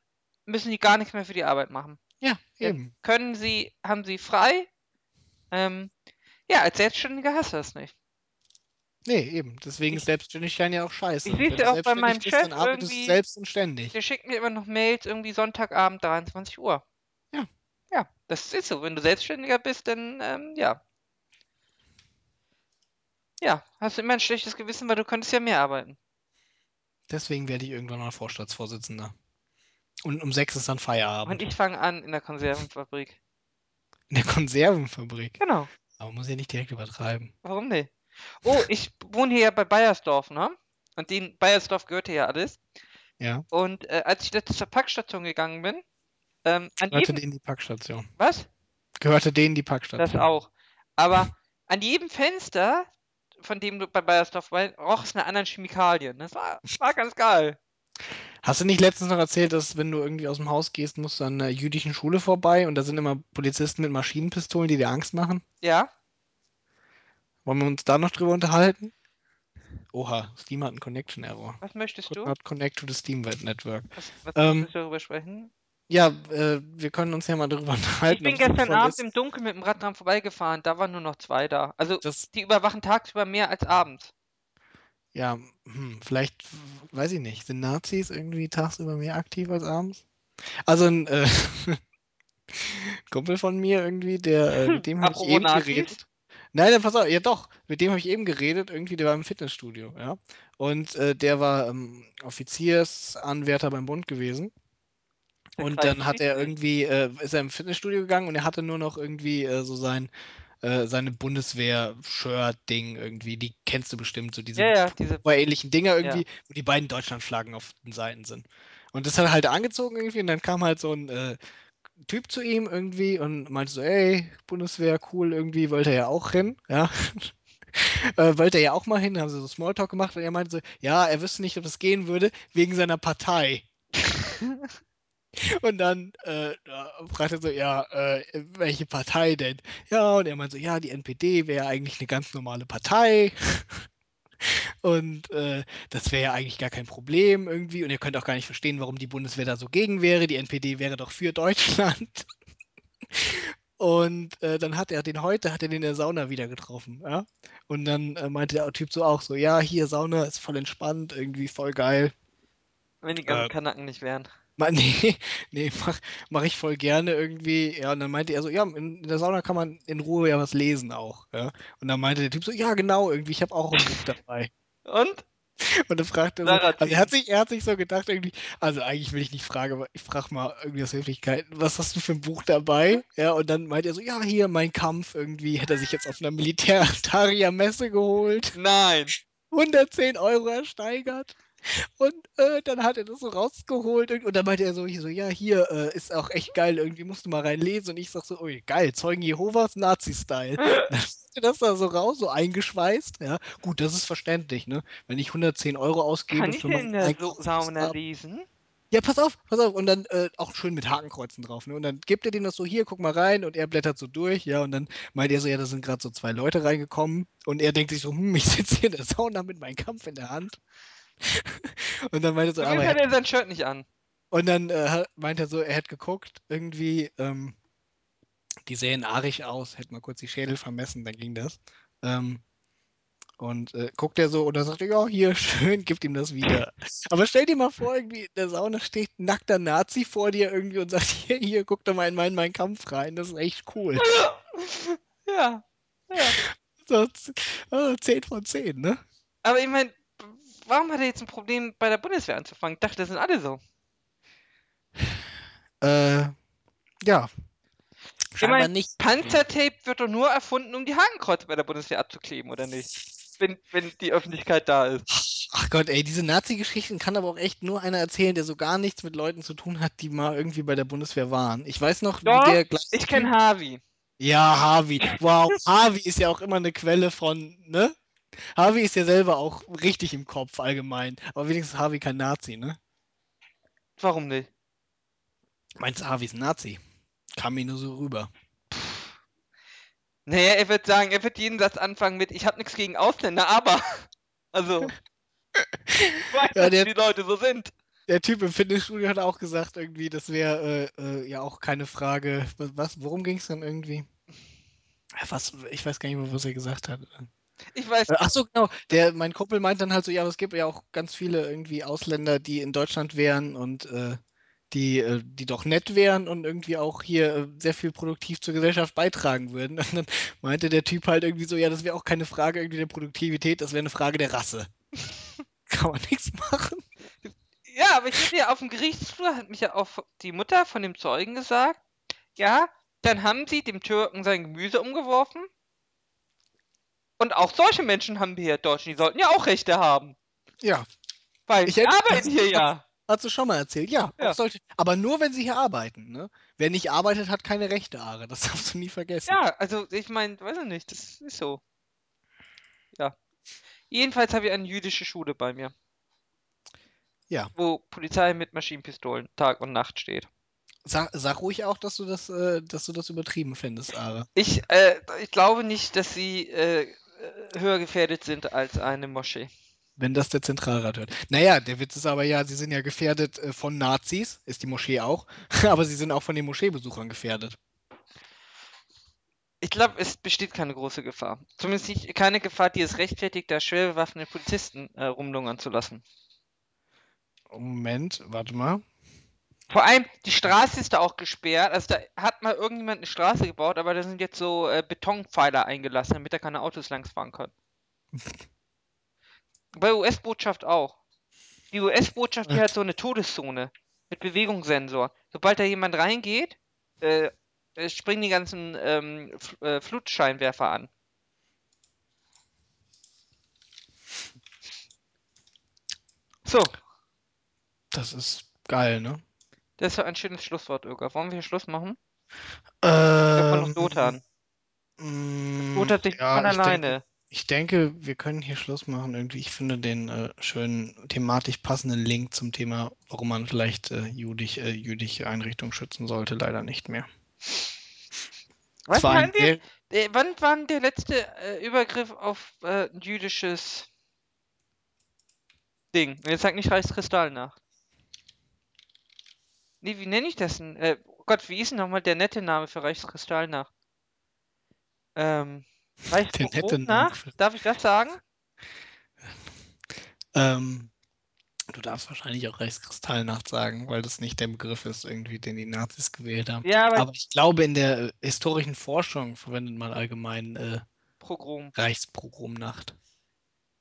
müssen die gar nichts mehr für die Arbeit machen.
Ja,
Dann
eben.
können sie, haben sie frei. Ähm, ja, als Selbstständiger hast du das nicht.
Nee, eben. Deswegen ist Selbstständigkeit ja auch scheiße.
ich
du
ja auch bei meinem
bist,
Chef
dann arbeitest
irgendwie-
du selbst und ständig.
Der schickt mir immer noch Mails irgendwie Sonntagabend 23 Uhr.
Ja.
Ja, das ist so. Wenn du Selbstständiger bist, dann ähm, ja. Ja, hast du immer ein schlechtes Gewissen, weil du könntest ja mehr arbeiten.
Deswegen werde ich irgendwann mal Vorstandsvorsitzender. Und um sechs ist dann Feierabend.
Und ich fange an in der Konservenfabrik.
In der Konservenfabrik.
Genau.
Aber muss ja nicht direkt übertreiben.
Warum nicht? Oh, ich wohne hier ja bei Bayersdorf, ne? Und den Bayersdorf gehört hier ja alles.
Ja.
Und äh, als ich letztens zur Packstation gegangen bin, ähm,
Gehörte
jedem,
denen die Packstation.
was?
Gehörte denen die
Das
Packstation.
auch. Aber an jedem Fenster, von dem du bei Bayersdorf warst, roch es nach anderen Chemikalien. Das war, war ganz geil.
Hast du nicht letztens noch erzählt, dass wenn du irgendwie aus dem Haus gehst, musst du an einer jüdischen Schule vorbei und da sind immer Polizisten mit Maschinenpistolen, die dir Angst machen?
Ja?
Wollen wir uns da noch drüber unterhalten? Oha, Steam hat einen Connection Error.
Was möchtest
Could
du?
not connect to the Steam Network.
Was, was
Ähm,
möchtest du darüber sprechen?
Ja, äh, wir können uns ja mal darüber unterhalten.
Ich bin gestern Abend
ist,
im Dunkeln mit dem Rad dran vorbeigefahren. Da waren nur noch zwei da. Also,
Das,
die überwachen tagsüber mehr als abends.
ja, hm, vielleicht, weiß ich nicht, sind Nazis irgendwie tagsüber mehr aktiv als abends? Also ein äh, Kumpel von mir irgendwie, der, äh, mit dem habe ich eben
Nazis.
geredet. Nein, nein, pass auf, ja doch, mit dem habe ich eben geredet, irgendwie, der war im Fitnessstudio, ja. Und äh, der war ähm, Offiziersanwärter beim Bund gewesen. Und dann hat er irgendwie, äh, ist er im Fitnessstudio gegangen und er hatte nur noch irgendwie äh, so sein, äh, seine Bundeswehr-Shirt-Ding irgendwie. Die kennst du bestimmt, so diese
Ja, ja, diese.
ähnlichen Dinger irgendwie, wo die beiden Deutschlandflaggen auf den Seiten sind. Und das hat er halt angezogen irgendwie und dann kam halt so ein äh, Typ zu ihm irgendwie und meinte so, ey, Bundeswehr, cool, irgendwie wollte er ja auch hin, ja. äh, wollte er ja auch mal hin, haben sie so Smalltalk gemacht und er meinte so, ja, er wüsste nicht, ob das gehen würde, wegen seiner Partei. Und dann äh, fragt er so, ja, äh, welche Partei denn? Ja, und er meint so, ja, die NPD wäre eigentlich eine ganz normale Partei. Und äh, das wäre ja eigentlich gar kein Problem irgendwie. Und ihr könnt auch gar nicht verstehen, warum die Bundeswehr da so gegen wäre. Die NPD wäre doch für Deutschland. Und äh, dann hat er den heute, hat er den in der Sauna wieder getroffen, ja. Und dann äh, meinte der Typ so auch so, ja, hier Sauna ist voll entspannt, irgendwie voll geil.
Wenn die ganzen
Äh,
Kanaken nicht wären.
Nee, nee, mach, mach ich voll gerne irgendwie. Ja, und dann meinte er so, ja, in, in der Sauna kann man in Ruhe ja was lesen auch. Ja. Und dann meinte der Typ so, ja, genau, irgendwie, ich habe auch ein Buch dabei.
Und?
Und dann fragt er so, also er hat sich, er hat sich so gedacht, irgendwie, also eigentlich will ich nicht fragen, aber ich frage mal irgendwie aus Höflichkeit, was hast du für ein Buch dabei? Ja, und dann meinte er so, ja, hier, mein Kampf, irgendwie, hätte er sich jetzt auf einer Militär-Messe geholt.
Nein.
110 Euro ersteigert. Und äh, dann hat er das so rausgeholt und, und dann meinte er so, so ja, hier äh, ist auch echt geil, irgendwie musst du mal reinlesen. Und ich sag so, ui, geil, Zeugen Jehovas, Nazi-Style. Dann hat er das da so raus, so eingeschweißt. Ja, gut, das ist verständlich, ne? Wenn ich 110 Euro ausgebe
Kann ich
für
denn in der Sauna lesen?
Ja, pass auf, pass auf. Und dann äh, auch schön mit Hakenkreuzen drauf. Ne? Und dann gibt er dem das so, hier, guck mal rein. Und er blättert so durch. Ja, und dann meint er so, ja, da sind gerade so zwei Leute reingekommen. Und er denkt sich so, hm, ich sitze hier in der Sauna mit meinem Kampf in der Hand. Und dann meint er so, aber er
hat er sein Shirt nicht an.
und dann äh, hat- meint er so, er hätte geguckt, irgendwie, ähm, die sehen arisch aus, hätte mal kurz die Schädel vermessen, dann ging das. Ähm, und äh, guckt er so und dann sagt er, ja, hier, schön, gibt ihm das wieder. Aber stell dir mal vor, irgendwie in der Sauna steht ein nackter Nazi vor dir irgendwie und sagt, hier, hier, guck doch mal in meinen, meinen Kampf rein, das ist echt cool.
ja. Ja.
So, z- äh, 10 von 10, ne?
Aber ich meine, warum hat er jetzt ein Problem, bei der Bundeswehr anzufangen? Ich dachte, das sind alle so.
Äh, ja. Scheinbar
mein,
nicht.
Panzertape wird doch nur erfunden, um die Hakenkreuze bei der Bundeswehr abzukleben, oder nicht? Wenn, wenn die Öffentlichkeit da ist.
Ach Gott, ey, diese Nazi-Geschichten kann aber auch echt nur einer erzählen, der so gar nichts mit Leuten zu tun hat, die mal irgendwie bei der Bundeswehr waren. Ich weiß noch,
Doch,
wie der gleiche
Ich kenne Harvey.
Ja, Harvey. Wow, Harvey ist ja auch immer eine Quelle von, ne? Harvey ist ja selber auch richtig im Kopf allgemein. Aber wenigstens ist Harvey kein Nazi, ne?
Warum nicht?
Meinst du, Harvey ist ein Nazi? Kam mir nur so rüber.
Naja, er wird sagen, er wird jeden Satz anfangen mit, ich habe nichts gegen Ausländer, aber. Also, Ich weiß,
Ja,
dass
der,
die Leute so sind.
der Typ im Fitnessstudio hat auch gesagt, irgendwie, das wäre äh, äh, ja auch keine Frage. Was, worum ging es dann irgendwie? Was, ich weiß gar nicht mehr, was er gesagt hat.
Ich weiß,
Äh, Ach so, genau. Der, mein Kumpel meint dann halt so, ja, aber es gibt ja auch ganz viele irgendwie Ausländer, die in Deutschland wären und äh, die, äh, die doch nett wären und irgendwie auch hier äh, sehr viel produktiv zur Gesellschaft beitragen würden. Und dann meinte der Typ halt irgendwie so, ja, das wäre auch keine Frage irgendwie der Produktivität, das wäre eine Frage der Rasse. Kann man nichts machen.
ja, aber ich hatte ja auf dem Gerichtsflur, hat mich ja auch die Mutter von dem Zeugen gesagt, ja, dann haben sie dem Türken sein Gemüse umgeworfen. Und auch solche Menschen haben wir hier in Deutschland, die sollten ja auch Rechte haben.
Ja,
Weil
Ich
arbeiten hier ja.
hast du schon mal erzählt. Ja,
Ja.
Solche, aber nur, wenn sie hier arbeiten. Ne? Wer nicht arbeitet, hat keine Rechte, Are. Das darfst du nie vergessen.
Ja, also ich meine, weiß ich nicht, das ist so. Ja. Jedenfalls habe ich eine jüdische Schule bei mir.
Ja.
Wo Polizei mit Maschinenpistolen Tag und Nacht steht.
Sag, sag ruhig auch, dass du das, äh, dass du das übertrieben findest, Are.
Ich, äh, ich glaube nicht, dass sie äh, höher gefährdet sind als eine Moschee.
Wenn das der Zentralrat hört. Naja, der Witz ist aber ja, sie sind ja gefährdet äh, von Nazis, ist die Moschee auch, aber sie sind auch von den Moscheebesuchern gefährdet.
Ich glaube, es besteht keine große Gefahr. Zumindest nicht, keine Gefahr, die es rechtfertigt, da schwer bewaffnete Polizisten äh, rumlungern zu lassen.
Moment, warte mal.
Vor allem, die Straße ist da auch gesperrt. Also da hat mal irgendjemand eine Straße gebaut, aber da sind jetzt so äh, Betonpfeiler eingelassen, damit da keine Autos langsfahren können. Bei US-Botschaft auch. Die US-Botschaft, die hat so eine Todeszone mit Bewegungssensor. Sobald da jemand reingeht, äh, äh, springen die ganzen ähm, äh, Flutscheinwerfer an. So,
Das ist geil, ne?
Das war ein schönes Schlusswort, Öger. Wollen wir hier Schluss machen? Ich habe noch
Ähm,
Dotan.
mm,
Dotan sich
ja,
von
ich denke,
alleine.
ich denke, wir können hier Schluss machen. Irgendwie, ich finde den äh, schönen thematisch passenden Link zum Thema, warum man vielleicht äh, jüdisch, äh, jüdische Einrichtungen schützen sollte, leider nicht mehr.
Was
Es war ein
meinen wir? Äh, wann war denn der letzte äh, Übergriff auf äh, jüdisches Ding? Jetzt sag nicht Reichskristallnacht. Nee, wie nenne ich das denn? Äh, oh Gott, wie ist denn nochmal der nette Name für Reichskristallnacht? Ähm?
Für,
Darf ich das sagen?
ähm, du darfst wahrscheinlich auch Reichskristallnacht sagen, weil das nicht der Begriff ist, irgendwie, den die Nazis gewählt haben.
Ja, aber
Aber ich glaube, in der äh, historischen Forschung verwendet man allgemein äh,
Pogrom.
Reichspogromnacht.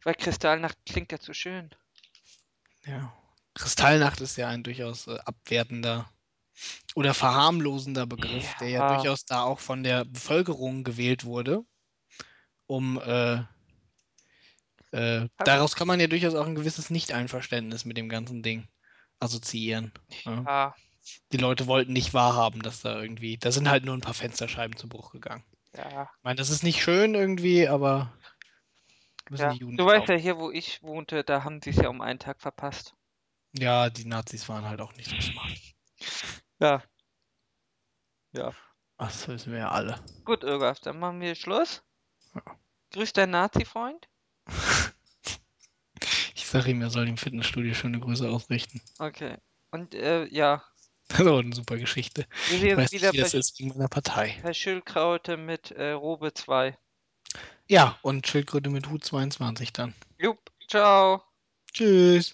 Weil Kristallnacht klingt ja zu schön.
Ja. Kristallnacht ist ja ein durchaus äh, abwertender oder verharmlosender Begriff, der ja
Ja.
durchaus da auch von der Bevölkerung gewählt wurde, um äh, äh, daraus kann man ja durchaus auch ein gewisses Nicht-Einverständnis mit dem ganzen Ding assoziieren. Ja.
Ja,
Die Leute wollten nicht wahrhaben, dass da irgendwie, da sind halt nur ein paar Fensterscheiben zu Bruch gegangen.
ja.
Ich meine, das ist nicht schön irgendwie, aber
ja. Du weißt ja, hier, wo ich wohnte, da haben sie es ja um einen Tag verpasst.
Ja, die Nazis waren halt auch nicht so smart.
Ja. Ja.
Ach, das wissen wir ja alle.
Gut, Irgaf, dann machen wir Schluss.
Ja.
Grüß deinen Nazi-Freund.
Ich sag ihm, er soll dem Fitnessstudio schöne Grüße ausrichten.
Okay. Und äh, ja,
Das ist auch eine super Geschichte.
wir sehen uns
weiß
wieder
nicht, wie
bei,
das ist wegen meiner Partei.
bei Schildkraute mit äh, Robe 2.
Ja, und Schildkröte mit Hut 22 dann.
Jupp, ciao.
Tschüss.